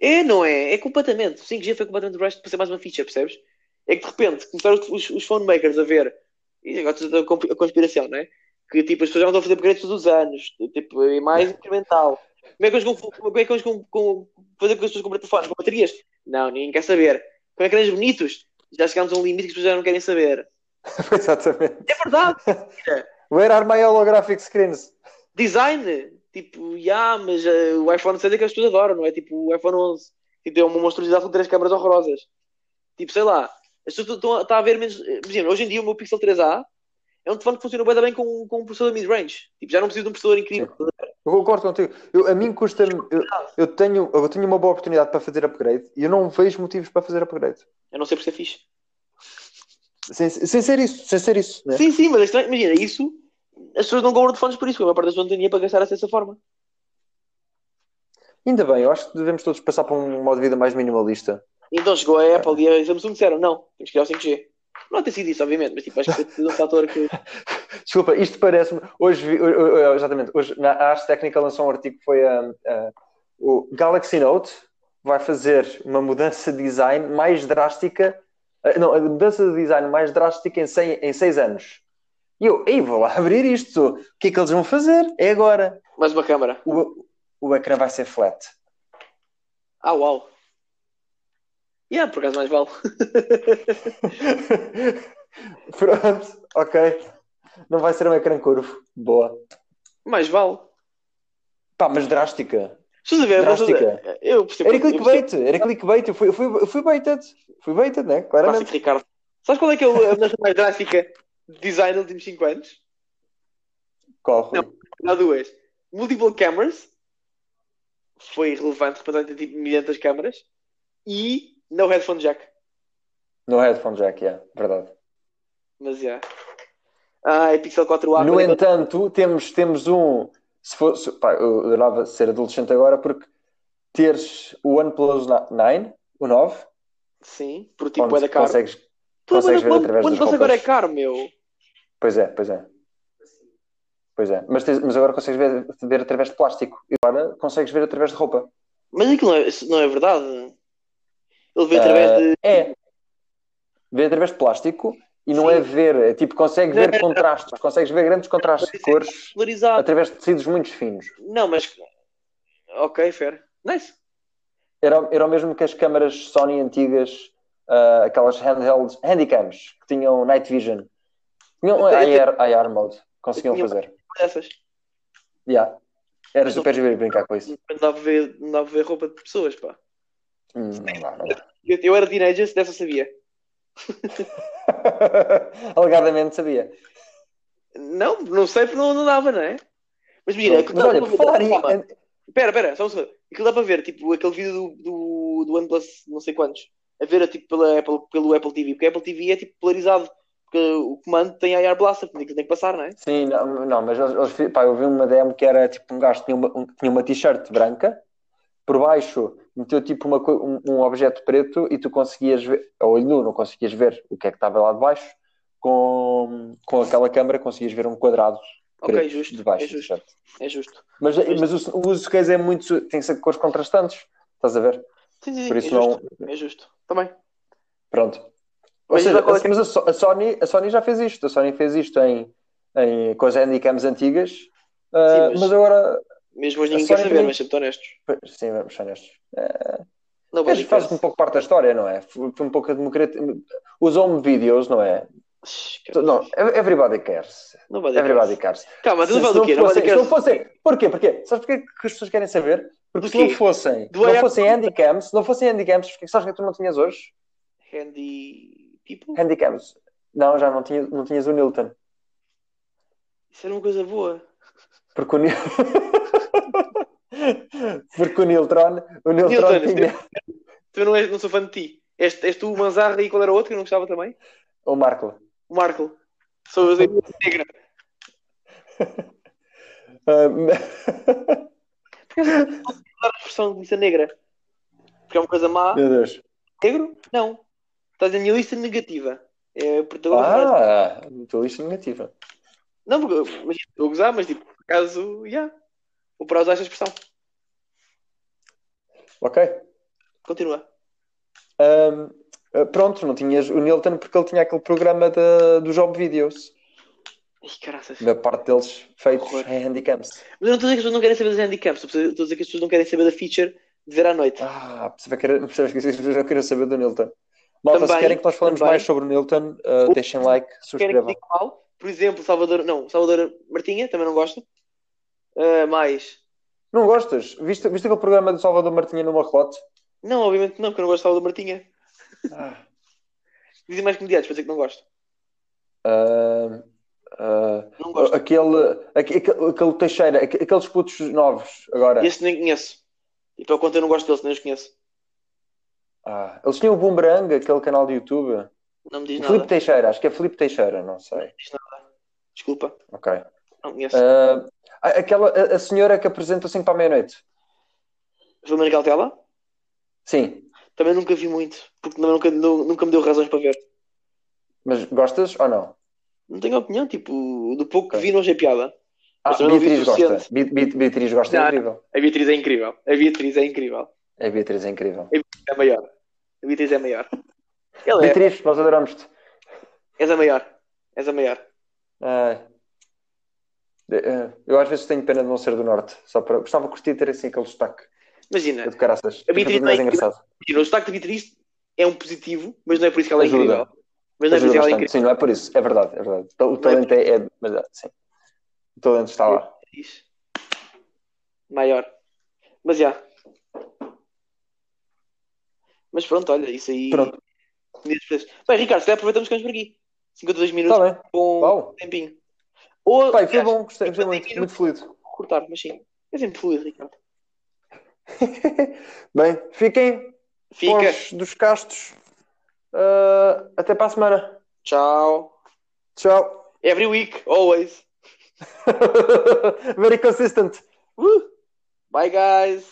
[SPEAKER 2] É, não é? É completamente. O 5G foi completamente rushed para ser mais uma ficha, percebes? É que de repente começaram os, os phone makers a ver, e agora estou a a conspiração, não é? Que tipo, as pessoas já não estão a fazer upgrades todos os anos, tipo, é mais incremental. Como é que eles vão, como é que eles vão com, fazer com as pessoas comprem telefones com baterias? Não, ninguém quer saber. Com ecrãs bonitos, já chegámos a um limite que as pessoas já não querem saber.
[SPEAKER 1] Exatamente.
[SPEAKER 2] É verdade!
[SPEAKER 1] Where are my holographic screens?
[SPEAKER 2] Design, tipo, já, mas eh, o iPhone 6 é que as pessoas adoram, não é? Tipo, o iPhone 11, tipo, é uma monstruosidade com três câmaras horrorosas. Tipo, sei lá, as pessoas estão a ver menos. Imagina, hoje em dia o meu Pixel 3A é um telefone que funciona bem, bem com, com um processador mid-range. Tipo, já não preciso de um processador incrível.
[SPEAKER 1] Eu concordo contigo. Eu- a mim custa-me. Eu, eu tenho, eu tenho uma boa oportunidade para fazer upgrade e eu não vejo motivos para fazer upgrade.
[SPEAKER 2] Eu não sei por ser fixe.
[SPEAKER 1] Sem, sem ser isso, sem ser isso. Né?
[SPEAKER 2] Sim, sim, mas é estranho. Imagina, isso, as pessoas não compram telefones por isso, porque a maior parte das pessoas não dinheiro para gastar dessa forma.
[SPEAKER 1] Ainda bem, eu acho que devemos todos passar para um modo de vida mais minimalista.
[SPEAKER 2] Então chegou a Apple e a Samsung disseram: não, temos que ir ao 5G. Não tem sido isso, obviamente, mas tipo, acho que foi um fator que.
[SPEAKER 1] Desculpa, isto parece-me. Hoje, exatamente, hoje na Ars Técnica lançou um artigo que foi a, a- o Galaxy Note vai fazer uma mudança de design mais drástica. eh, Não, a mudança de design mais drástica em, 100, em seis anos. E eu, ei, vou lá abrir isto. O que é que eles vão fazer? É agora.
[SPEAKER 2] Mais uma câmara.
[SPEAKER 1] O, o ecrã vai ser flat.
[SPEAKER 2] Ah, uau. Yeah, por acaso mais vale.
[SPEAKER 1] Pronto, ok. Não vai ser um ecrã curvo. Boa.
[SPEAKER 2] mais vale.
[SPEAKER 1] Pá, mas drástica.
[SPEAKER 2] Estás a ver?
[SPEAKER 1] Drástica.
[SPEAKER 2] Eu percebo.
[SPEAKER 1] Era
[SPEAKER 2] eu
[SPEAKER 1] clickbait, era clickbait. Eu fui, eu fui, eu fui baited. Fui baited, né? Claramente.
[SPEAKER 2] Clássico Ricardo. Sabes qual é que é a mudança mais drástica de design nos últimos 5 anos?
[SPEAKER 1] Qual, Rui?
[SPEAKER 2] Há duas. Multiple cameras. Foi relevante, representa tipo milhares câmaras. E no headphone jack.
[SPEAKER 1] No headphone jack, é, verdade.
[SPEAKER 2] Mas já. Ah, é Pixel 4A.
[SPEAKER 1] No
[SPEAKER 2] é
[SPEAKER 1] entanto, temos, temos um. Se fosse, pá, eu adorava ser adolescente agora porque teres o OnePlus 9, o 9,
[SPEAKER 2] Sim, por tipo é da caro.
[SPEAKER 1] consegues. Consegues ver através das
[SPEAKER 2] você agora é
[SPEAKER 1] roupas.
[SPEAKER 2] caro, meu.
[SPEAKER 1] Pois é, pois é. Pois é. Mas, tens- mas agora consegues ver, ver através de plástico. E agora consegues ver através de roupa.
[SPEAKER 2] Mas aquilo não é, isso não é verdade. Ele veio através
[SPEAKER 1] Ah,
[SPEAKER 2] de.
[SPEAKER 1] É. Ver através de plástico e não
[SPEAKER 2] Sim.
[SPEAKER 1] é ver. É tipo, consegue ver contrastes. Consegues ver grandes contrastes de cores
[SPEAKER 2] polarizado.
[SPEAKER 1] através de tecidos muito finos.
[SPEAKER 2] Não, mas. Ok, fair. Nice.
[SPEAKER 1] Era, era o mesmo que as câmaras Sony antigas, ah, aquelas handhelds, handycams, que tinham night vision. Tinham IR, IR mode. Conseguiam fazer.
[SPEAKER 2] Dessas.
[SPEAKER 1] Yeah. Era
[SPEAKER 2] Mas
[SPEAKER 1] super giro brincar com isso.
[SPEAKER 2] Não dava ver, não dava ver roupa de pessoas, pá.
[SPEAKER 1] Hum, não dá, não dá.
[SPEAKER 2] Eu, eu era teenager, dessa sabia.
[SPEAKER 1] Alegadamente sabia.
[SPEAKER 2] Não, não sei porque não, não dava, não é? Mas mira,
[SPEAKER 1] Mas olha, por falar em.
[SPEAKER 2] Calma. Espera, espera, só um segundo. Aquilo dá para ver, tipo, aquele vídeo do, do, do OnePlus, não sei quantos, a ver, tipo, pela Apple, pelo Apple TV, porque a Apple TV é, tipo, polarizado, porque o comando tem IR Blaster, porque aquilo tem que passar, não é?
[SPEAKER 1] Sim, não, não mas eles, pá, eu vi uma demo que era tipo um gajo que tinha uma, um- tinha uma t-shirt branca, por baixo meteu tipo uma, um, um objeto preto e tu conseguias ver, a olho nu, não conseguias ver o que é que estava lá de baixo, com, com aquela câmera conseguias ver um quadrado preto
[SPEAKER 2] justo,
[SPEAKER 1] de baixo
[SPEAKER 2] é justo, é justo.
[SPEAKER 1] Mas, mas o, o uso case é muito, tem que ser cores contrastantes, estás a ver?
[SPEAKER 2] Sim, sim,
[SPEAKER 1] Por
[SPEAKER 2] é
[SPEAKER 1] isso não,
[SPEAKER 2] justo, é justo. Também.
[SPEAKER 1] pronto. Ou
[SPEAKER 2] Mas
[SPEAKER 1] seja,
[SPEAKER 2] qual é que-
[SPEAKER 1] mas a, So- a Sony, a Sony já fez isto, a Sony fez isto em, em, com as handycams antigas, ah,
[SPEAKER 2] mas-
[SPEAKER 1] mas agora
[SPEAKER 2] Mesmo hoje ninguém quer saber,
[SPEAKER 1] também-
[SPEAKER 2] mas sempre honestos.
[SPEAKER 1] Sim, vamos ser honestos.
[SPEAKER 2] Não,
[SPEAKER 1] Mas faz um pouco parte da história, não é? Foi um pouco a democracia. Os home videos, não é? Não, everybody cares.
[SPEAKER 2] Dizer.
[SPEAKER 1] Everybody cares.
[SPEAKER 2] Calma,
[SPEAKER 1] Se,
[SPEAKER 2] tu não do quê?
[SPEAKER 1] Fossem, se não fossem. Porquê? Porquê? Sabes porquê que as pessoas querem saber? Porque se não fossem,
[SPEAKER 2] Do
[SPEAKER 1] não fossem handycams, se não fossem handycams, porque sabes que tu não tinhas hoje?
[SPEAKER 2] Handy people?
[SPEAKER 1] Handycams. Não, já não, tinha, não tinhas o Nilton.
[SPEAKER 2] Isso era uma coisa boa.
[SPEAKER 1] Porque o Nil... Porque o Niltron, o Niltron tinha
[SPEAKER 2] Tu não, és, não sou fã de ti. És, és tu o Manzarra e qual era o outro que eu não gostava também?
[SPEAKER 1] o Marco.
[SPEAKER 2] O Marco. Sou a negra.
[SPEAKER 1] Ah,
[SPEAKER 2] Porque a expressão de lista negra. Porque é uma coisa má.
[SPEAKER 1] Meu Deus.
[SPEAKER 2] Negro? Não. Estás na minha lista negativa. É protagonista.
[SPEAKER 1] Ah, tua lista negativa.
[SPEAKER 2] Não, porque mas, estou a gozar, mas tipo, por acaso, já. Vou para usar esta expressão.
[SPEAKER 1] Ok.
[SPEAKER 2] Continua.
[SPEAKER 1] Ahm, ah, pronto, não tinhas o Nilton porque ele tinha aquele programa de, do Job Videos.
[SPEAKER 2] Caraças.
[SPEAKER 1] Da parte deles feitos
[SPEAKER 2] Horror.
[SPEAKER 1] em handicaps.
[SPEAKER 2] Mas eu não estou a dizer que as pessoas não querem saber dos handicaps. Estou a dizer que as pessoas não querem saber da feature de ver à noite.
[SPEAKER 1] Ah, que percebes que as pessoas não querem saber do Nilton. Malta, se
[SPEAKER 2] Também,
[SPEAKER 1] querem que nós falemos
[SPEAKER 2] também.
[SPEAKER 1] mais sobre o Nilton,
[SPEAKER 2] O-
[SPEAKER 1] deixem like,
[SPEAKER 2] querem que
[SPEAKER 1] subscrevam.
[SPEAKER 2] diga mal. Por exemplo, Salvador. Não, Salvador Martinha, também não gosto. Ah, mais.
[SPEAKER 1] Não gostas? Viste, viste aquele programa do Salvador Martinha no Marrelote?
[SPEAKER 2] Não, obviamente não, porque eu não gosto de Salvador Martinha.
[SPEAKER 1] Ah,
[SPEAKER 2] Dizem mais comediantes, para dizer que não gosto.
[SPEAKER 1] ah, ah,
[SPEAKER 2] Não gosto.
[SPEAKER 1] aquele, aque- aquele, aquele Teixeira, aque- aqueles putos novos agora.
[SPEAKER 2] Esse nem conheço. E para conta eu não gosto deles, nem os conheço.
[SPEAKER 1] Ah, eles tinham o Boomerang, aquele canal de YouTube.
[SPEAKER 2] Não me diz
[SPEAKER 1] Felipe
[SPEAKER 2] nada.
[SPEAKER 1] Teixeira, acho que é Felipe Teixeira, não sei.
[SPEAKER 2] Não me diz nada. Desculpa,
[SPEAKER 1] Ok.
[SPEAKER 2] Não conheço.
[SPEAKER 1] Ah, aquela, a, a senhora que apresenta 5 para a meia-noite.
[SPEAKER 2] Filomena Cautela?
[SPEAKER 1] Sim,
[SPEAKER 2] Também nunca vi muito, porque nunca, nu- nunca me deu razões para ver.
[SPEAKER 1] mas gostas ou não?
[SPEAKER 2] Não tenho opinião, tipo, do pouco que vi não achei piada.
[SPEAKER 1] Ah, Beatriz gosta. Beatriz gosta, é incrível.
[SPEAKER 2] A Beatriz é incrível. A Beatriz é incrível.
[SPEAKER 1] A Beatriz é incrível.
[SPEAKER 2] É maior. A Beatriz é maior. Ele é.
[SPEAKER 1] Beatriz, nós adoramos-te.
[SPEAKER 2] És a maior. És a maior.
[SPEAKER 1] Ai. De- eh, Eu às vezes tenho pena de não ser do Norte. Só para... Gostava de curtir ter assim aquele destaque
[SPEAKER 2] Imagina,
[SPEAKER 1] de caraças.
[SPEAKER 2] A Beatriz
[SPEAKER 1] mais
[SPEAKER 2] não é
[SPEAKER 1] engraçado.
[SPEAKER 2] imagina, o sotaque da Beatriz é um positivo, mas não é por isso que ela é
[SPEAKER 1] Ajuda.
[SPEAKER 2] incrível. Mas não é por isso que ela é incrível.
[SPEAKER 1] Sim, não é por isso. É verdade, é verdade. O talento é, é... Mas, é, sim. O talento está lá.
[SPEAKER 2] Beatriz. Maior. Mas já. Mas pronto, olha, isso aí.
[SPEAKER 1] Pronto.
[SPEAKER 2] Bem, Ricardo, se calhar aproveitamos que estamos por aqui. 52 minutos
[SPEAKER 1] Está bem.
[SPEAKER 2] com
[SPEAKER 1] Uau.
[SPEAKER 2] tempinho. Ou,
[SPEAKER 1] Pai, foi bom. Gostei, gostei muito.
[SPEAKER 2] 50
[SPEAKER 1] Muito fluido.
[SPEAKER 2] cortar, mas sim. É sempre fluido, Ricardo.
[SPEAKER 1] Bem, fiquem
[SPEAKER 2] Fica.
[SPEAKER 1] dos castos. Ah, até para a semana.
[SPEAKER 2] Tchau.
[SPEAKER 1] Tchau.
[SPEAKER 2] Every week, always.
[SPEAKER 1] Very consistent.
[SPEAKER 2] Woo. Bye, guys.